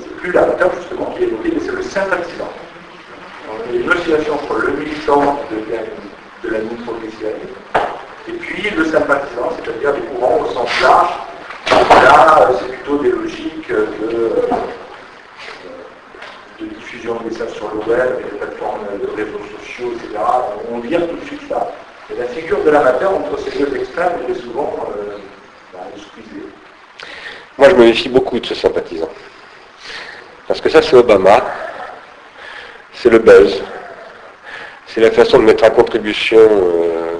c'est plus l'amateur justement qui est évoqué, mais c'est le sympathisant. Y a une oscillation entre le militant de, la micro-série et puis le sympathisant, c'est-à-dire des courants au sens large. Là, c'est plutôt des logiques de, de diffusion de messages sur le web, des plateformes de réseaux sociaux, etc. On vire tout de suite ça. Et la figure de l'amateur entre ces deux extrêmes est souvent euh, bah, Moi, je me méfie beaucoup de ce sympathisant. Parce que ça, c'est Obama, c'est le buzz, c'est la façon de mettre en contribution euh,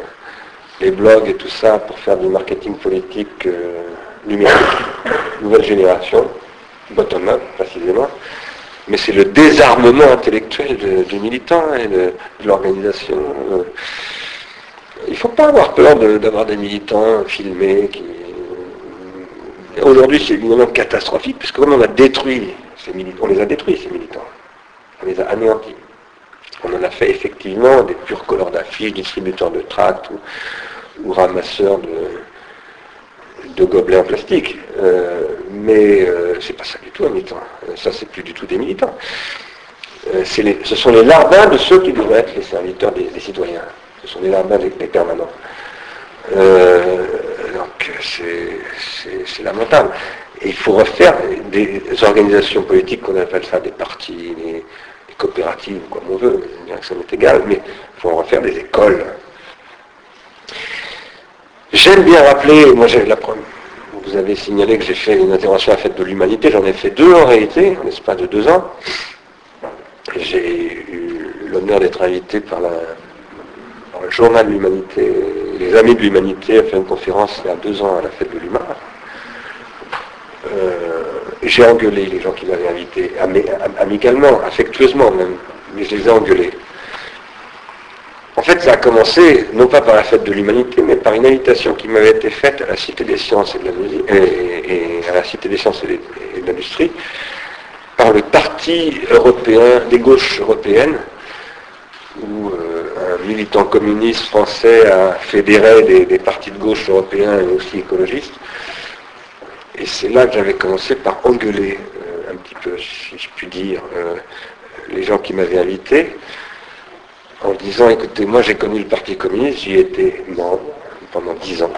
les blogs et tout ça pour faire du marketing politique euh, numérique, nouvelle génération, bottom-up précisément. Mais c'est le désarmement intellectuel du militant et de, l'organisation. Euh. Il ne faut pas avoir peur d'avoir des militants filmés. Aujourd'hui, c'est évidemment catastrophique, puisque comme on a détruit ces militants, on les a détruits, ces militants. On les a anéantis. On en a fait effectivement des purs colleurs d'affiches, distributeurs de tracts ou, ramasseurs de, gobelets en plastique. Euh, mais euh, c'est pas ça du tout un militant. Ça, c'est plus du tout des militants. Euh, ce sont les larbins de ceux qui devraient être les serviteurs des, citoyens. Ce sont les larbins des, permanents. donc c'est lamentable. Et il faut refaire des organisations politiques qu'on appelle ça des partis, coopératives, comme on veut, bien que ça m'est égal, mais il faut en refaire des écoles. J'aime bien rappeler, moi j'ai la vous avez signalé que j'ai fait une intervention à la fête de l'humanité, j'en ai fait deux en réalité, en l'espace de deux ans. J'ai eu l'honneur d'être invité par, le journal de l'humanité, les amis de l'humanité, à faire une conférence il y a deux ans à la fête de l'humain. Euh, j'ai engueulé les gens qui m'avaient invité, amicalement, affectueusement même, mais je les ai engueulés. En fait, ça a commencé, non pas par la fête de l'humanité, mais par une invitation qui m'avait été faite à la Cité des sciences et de la musique, et, à la Cité des sciences et de l'industrie, par le Parti européen, des gauches européennes, où euh, un militant communiste français a fédéré des, des partis de gauche européens et aussi écologistes, et c'est là que j'avais commencé par engueuler euh, un petit peu, si je puis dire, euh, les gens qui m'avaient invité, en disant, écoutez, moi j'ai connu le Parti communiste, j'y étais membre pendant dix ans.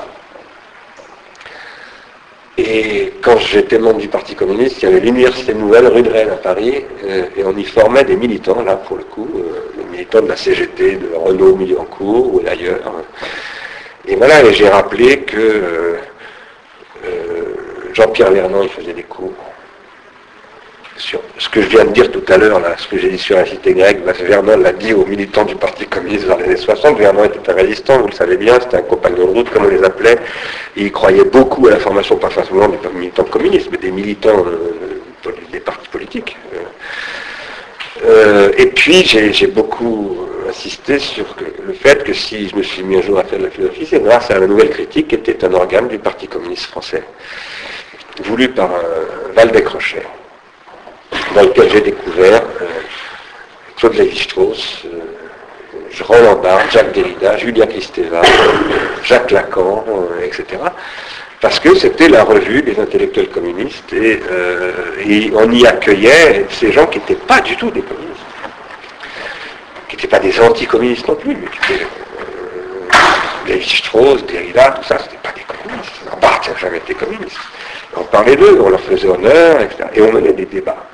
Et quand j'étais membre du Parti communiste, il y avait l'Université Nouvelle, rue de Rennes à Paris, euh, et on y formait des militants, là pour le coup, des militants de la CGT, de Renault Milliancourt ou d'ailleurs. Et voilà, et j'ai rappelé que Jean-Pierre Vernon, il faisait des cours sur ce que je viens de dire tout à l'heure, ce que j'ai dit sur la cité grecque, Vernon l'a dit aux militants du Parti communiste dans les années 60. Vernon était un résistant, vous le savez bien, c'était un compagnon de route, comme on les appelait. il croyait beaucoup à la formation, pas forcément des militants communistes, mais des militants euh, des partis politiques. Euh, et puis, j'ai beaucoup insisté sur le fait que si je me suis mis un jour à faire de la philosophie, c'est grâce à la nouvelle critique qui était un organe du Parti communiste français, voulu par Valdec-Rochet, dans lequel j'ai découvert Claude Lévi-Strauss, Roland Barthes, Jacques Derrida, Julien Kristeva, Jacques Lacan, etc parce que c'était la revue des intellectuels communistes euh, et, on y accueillait ces gens qui n'étaient pas du tout des communistes, qui n'étaient pas des anticommunistes non plus, mais qui étaient euh, Lévi-Strauss, Derrida, tout ça, ce n'était pas des communistes. Barthes n'a jamais été communiste. On parlait d'eux, on leur faisait honneur, etc. Et on menait des débats.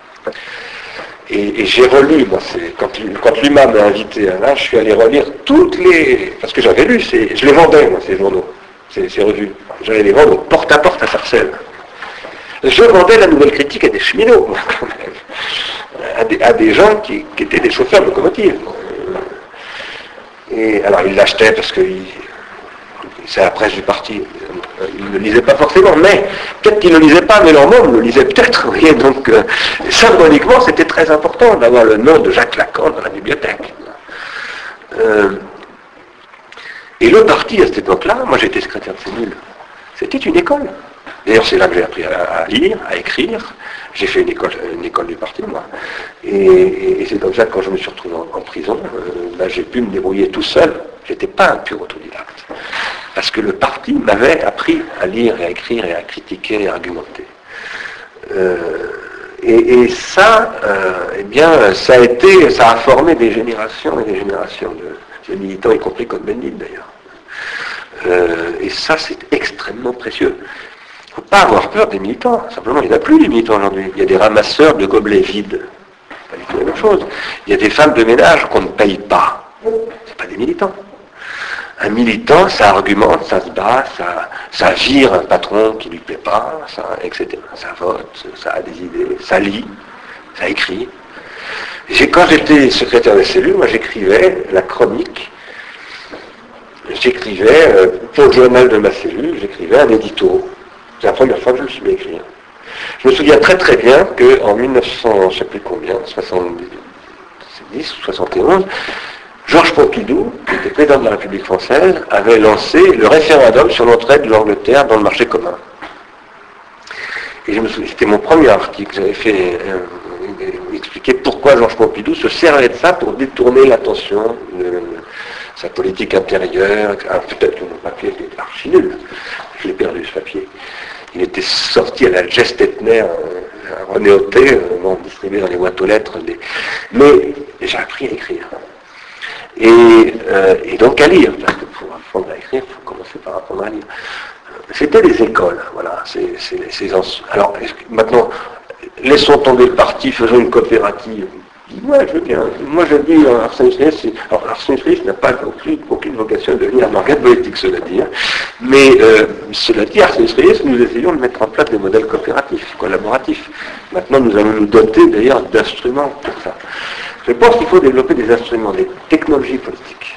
Et, j'ai relu, moi, quand, quand m'a invité à là, je suis allé relire toutes les. Parce que j'avais lu, je les vendais, moi, ces journaux ces, revues. J'allais les vendre porte à porte à Sarcelles. Je vendais la nouvelle critique à des cheminots, quand même, à des, gens qui, étaient des chauffeurs de locomotives. Et alors ils l'achetaient parce que c'est la presse du parti. Ils ne le lisaient pas forcément, mais peut-être qu'ils ne le lisaient pas, mais leur nom le lisait peut-être. Donc euh, symboliquement, c'était très important d'avoir le nom de Jacques Lacan dans la bibliothèque. Euh, et le parti, à cette époque-là, moi j'étais secrétaire de cellule, c'était une école. D'ailleurs, c'est là que j'ai appris à, lire, à écrire. J'ai fait une école, une école du parti, moi. Et, c'est comme ça que quand je me suis retrouvé en, prison, euh, ben, j'ai pu me débrouiller tout seul. Je n'étais pas un pur autodidacte. Parce que le parti m'avait appris à lire et à écrire et à critiquer et à argumenter. Euh, et, ça, euh, eh bien, ça a été, ça a formé des générations et des générations de, militants, y compris comme Bendit d'ailleurs. Euh, et ça, c'est extrêmement précieux. Il ne faut pas avoir peur des militants. Simplement, il n'y en a plus des militants aujourd'hui. Il y a des ramasseurs de gobelets vides. Pas du tout la même chose. Il y a des femmes de ménage qu'on ne paye pas. Ce pas des militants. Un militant, ça argumente, ça se bat, ça, ça vire un patron qui ne lui plaît pas, etc. Ça vote, ça a des idées, ça lit, ça écrit quand j'étais secrétaire de cellule, moi j'écrivais la chronique, j'écrivais, euh, pour le journal de ma cellule, j'écrivais un édito. C'est la première fois que je me suis mis écrire. Je me souviens très très bien qu'en 1900, je combien, 70 ou 71, Georges Pompidou, qui était président de la République française, avait lancé le référendum sur l'entrée de l'Angleterre dans le marché commun. Et je me souviens, c'était mon premier article, j'avais fait euh, expliquer pourquoi Georges Pompidou se servait de ça pour détourner l'attention de sa politique intérieure. Ah, peut-être que mon papier était archi nul. Je l'ai perdu ce papier. Il était sorti à la geste Etner, euh, à René Auté, euh, distribué dans les boîtes aux lettres. Mais j'ai appris à écrire. Euh, et, donc à lire, parce que pour apprendre à écrire, il faut commencer par apprendre à lire. C'était les écoles, voilà. Alors maintenant, laissons tomber le parti, faisons une coopérative. Moi, je veux bien. Moi, je dis, euh, Arsène Smith, alors Arsène n'a pas aucune, vocation de devenir un organe politique, cela dit. Hein. Mais euh, cela dit, Arsène Smith, nous essayons de mettre en place des modèles coopératifs, collaboratifs. Maintenant, nous allons nous doter d'ailleurs d'instruments pour ça. Je pense qu'il faut développer des instruments, des technologies politiques.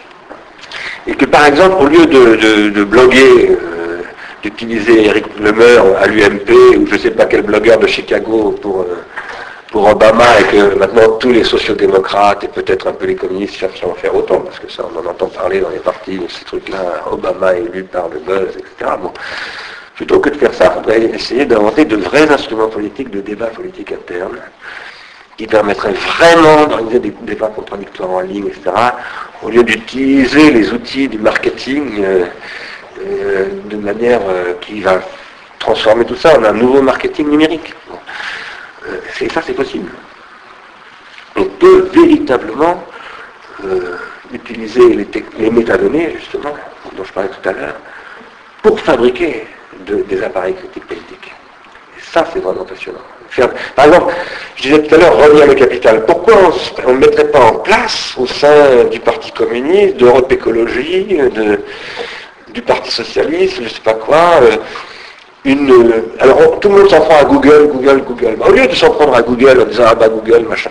Et que par exemple, au lieu de, bloguer euh, d'utiliser Eric Lemeur à l'UMP ou je ne sais pas quel blogueur de Chicago pour, euh, pour Obama et que maintenant tous les sociodémocrates et peut-être un peu les communistes cherchent à en faire autant, parce que ça on en entend parler dans les partis, ces trucs-là, Obama élu par le buzz, etc. Bon. Plutôt que de faire ça, il faudrait essayer d'inventer de vrais instruments politiques, de débats politiques internes, qui permettraient vraiment d'organiser des débats contradictoires en ligne, etc., au lieu d'utiliser les outils du marketing. Euh, euh, de manière euh, qui va transformer tout ça en un nouveau marketing numérique. Et ça, c'est possible. On peut véritablement utiliser les, métadonnées, justement, dont je parlais tout à l'heure, pour fabriquer des appareils critiques politiques. Et ça, c'est vraiment passionnant. Par exemple, je disais tout à l'heure, revenir le capital. Pourquoi on ne mettrait pas en place au sein du Parti communiste, d'Europe Écologie, du Parti Socialiste, je ne sais pas quoi, euh, une, euh, alors tout le monde s'en prend à Google, Google, Google. au lieu de s'en prendre à Google en disant ah bah Google, machin,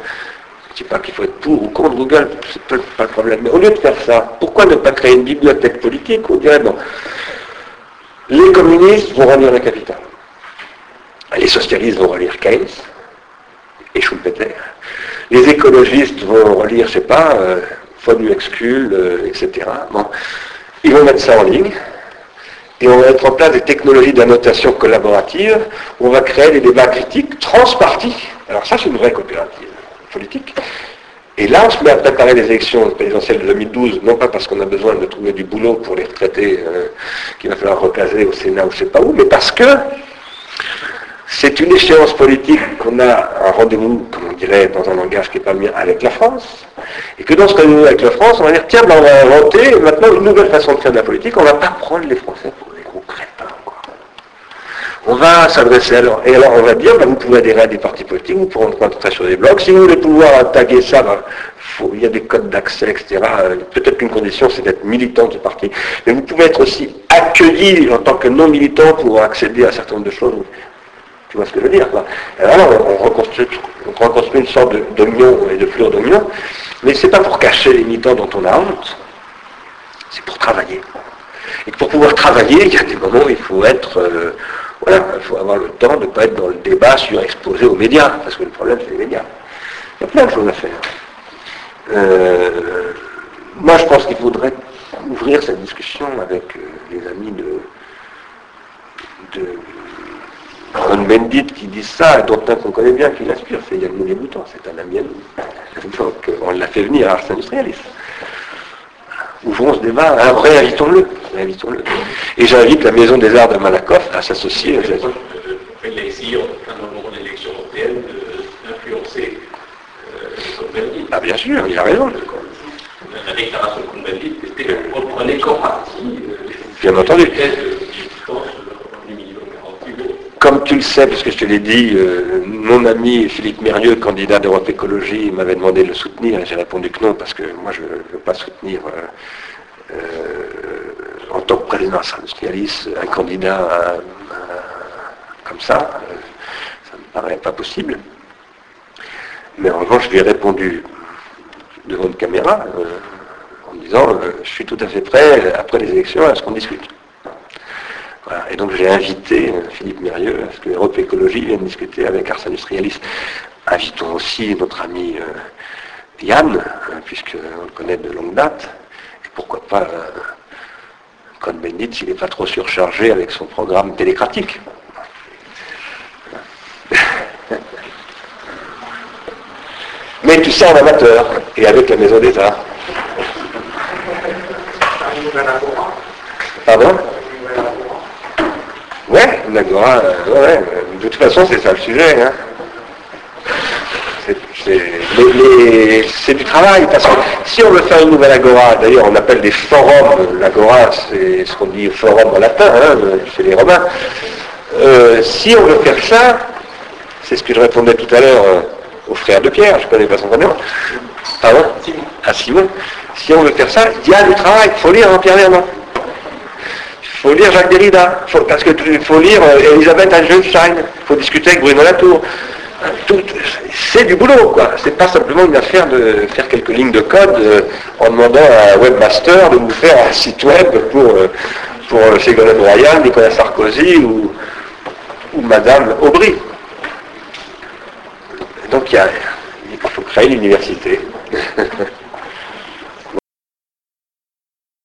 je ne dis pas qu'il faut être pour ou contre Google, c'est pas, pas le problème. Mais au lieu de faire ça, pourquoi ne pas créer une bibliothèque politique où on dirait bon, les communistes vont relire le capital, les socialistes vont relire Keynes et Schumpeter, les écologistes vont relire, je sais pas, euh, Phonexcule, euh, etc. Bon. Ils vont mettre ça en ligne. Et on va mettre en place des technologies d'annotation collaborative où on va créer des débats critiques transpartis. Alors ça, c'est une vraie coopérative politique. Et là, on se met à préparer les élections présidentielles de 2012, non pas parce qu'on a besoin de trouver du boulot pour les retraités euh, qu'il va falloir recaser au Sénat ou je ne sais pas où, mais parce que c'est une échéance politique qu'on a un rendez-vous, comme on dirait dans un langage qui n'est pas le mien, avec la France, et que dans ce rendez-vous avec la France, on va dire, tiens, ben, on va inventer maintenant une nouvelle façon de faire de la politique, on va pas prendre les Français pour des gros crétins. On va s'adresser à leur... Et alors on va dire, ben, vous pouvez adhérer à des partis politiques, vous pouvez entrer sur des blogs. Si vous voulez pouvoir taguer ça, ben, il y a des codes d'accès, etc. Peut-être qu'une condition, c'est d'être militant du parti. Mais vous pouvez être aussi accueilli en tant que non militant pour accéder à un certain nombre de choses. Tu vois ce que je veux dire Alors on reconstruit, on reconstruit une sorte d'oignon et de fleur d'oignon, mais ce n'est pas pour cacher les militants dont on a honte, c'est pour travailler. Et pour pouvoir travailler, il y a des moments où il faut être... Euh, voilà, il faut avoir le temps de ne pas être dans le débat surexposé aux médias, parce que le problème, c'est les médias. Il y a plein de choses à faire. Euh, moi, je pense qu'il faudrait ouvrir cette discussion avec euh, les amis de, de Bendit qui disent ça, et dont un qu'on connaît bien qui l'inspire, c'est Yann Moulay Bouton, c'est un ami à nous. Donc, on l'a fait venir à Ars Industrialis ouvrons ce débat, hein, réinvitons-le. le Et j'invite la Maison des Arts de Malakoff à s'associer. Il a essayé, à un moment de l'élection européenne, d'influencer euh, Ah bien sûr, il a raison. La déclaration de Cohn-Bendit était reprenait comme partie. Euh, bien entendu. Comme tu le sais, parce que je te l'ai dit, euh, mon ami Philippe Mérieux, candidat d'Europe Écologie, m'avait demandé de le soutenir et j'ai répondu que non, parce que moi je ne veux pas soutenir euh, euh, en tant que président industrialiste un candidat comme ça. ça ne me paraît pas possible. Mais en revanche, je lui ai répondu devant une caméra en disant je suis tout à fait prêt, après les élections, à ce qu'on discute. Et donc j'ai invité euh, Philippe Mérieux à ce que l'Europe Écologie vienne discuter avec Ars Industrialis. Invitons aussi notre ami euh, Yann, euh, puisqu'on le connaît de longue date. Et pourquoi pas Con Bendit s'il n'est pas trop surchargé avec son programme télécratique. *laughs* Mais tu sais en amateur et avec la Maison des Arts. Pardon? D'accord. Euh, ouais, de toute façon, c'est ça le sujet. Hein. C'est du travail, parce que si on veut faire une nouvelle agora, d'ailleurs on appelle des forums, l'agora c'est ce qu'on dit forum en latin, hein, chez les romains, euh, si on veut faire ça, c'est ce que je répondais tout à l'heure euh, au frère de Pierre, je ne connais pas son prénom, pardon, à Simon, si on veut faire ça, il y a du travail, il faut lire en Pierre Vernon. Faut lire Jacques Derrida, parce qu'il faut lire euh, Elisabeth Einstein, il faut discuter avec Bruno Latour. C'est du boulot, quoi. C'est pas simplement une affaire de faire quelques lignes de code euh, en demandant à un webmaster de vous faire un site web pour, euh, pour Ségolène Royal, Nicolas Sarkozy ou, ou Madame Aubry. Donc il, il faut créer l'université. *laughs*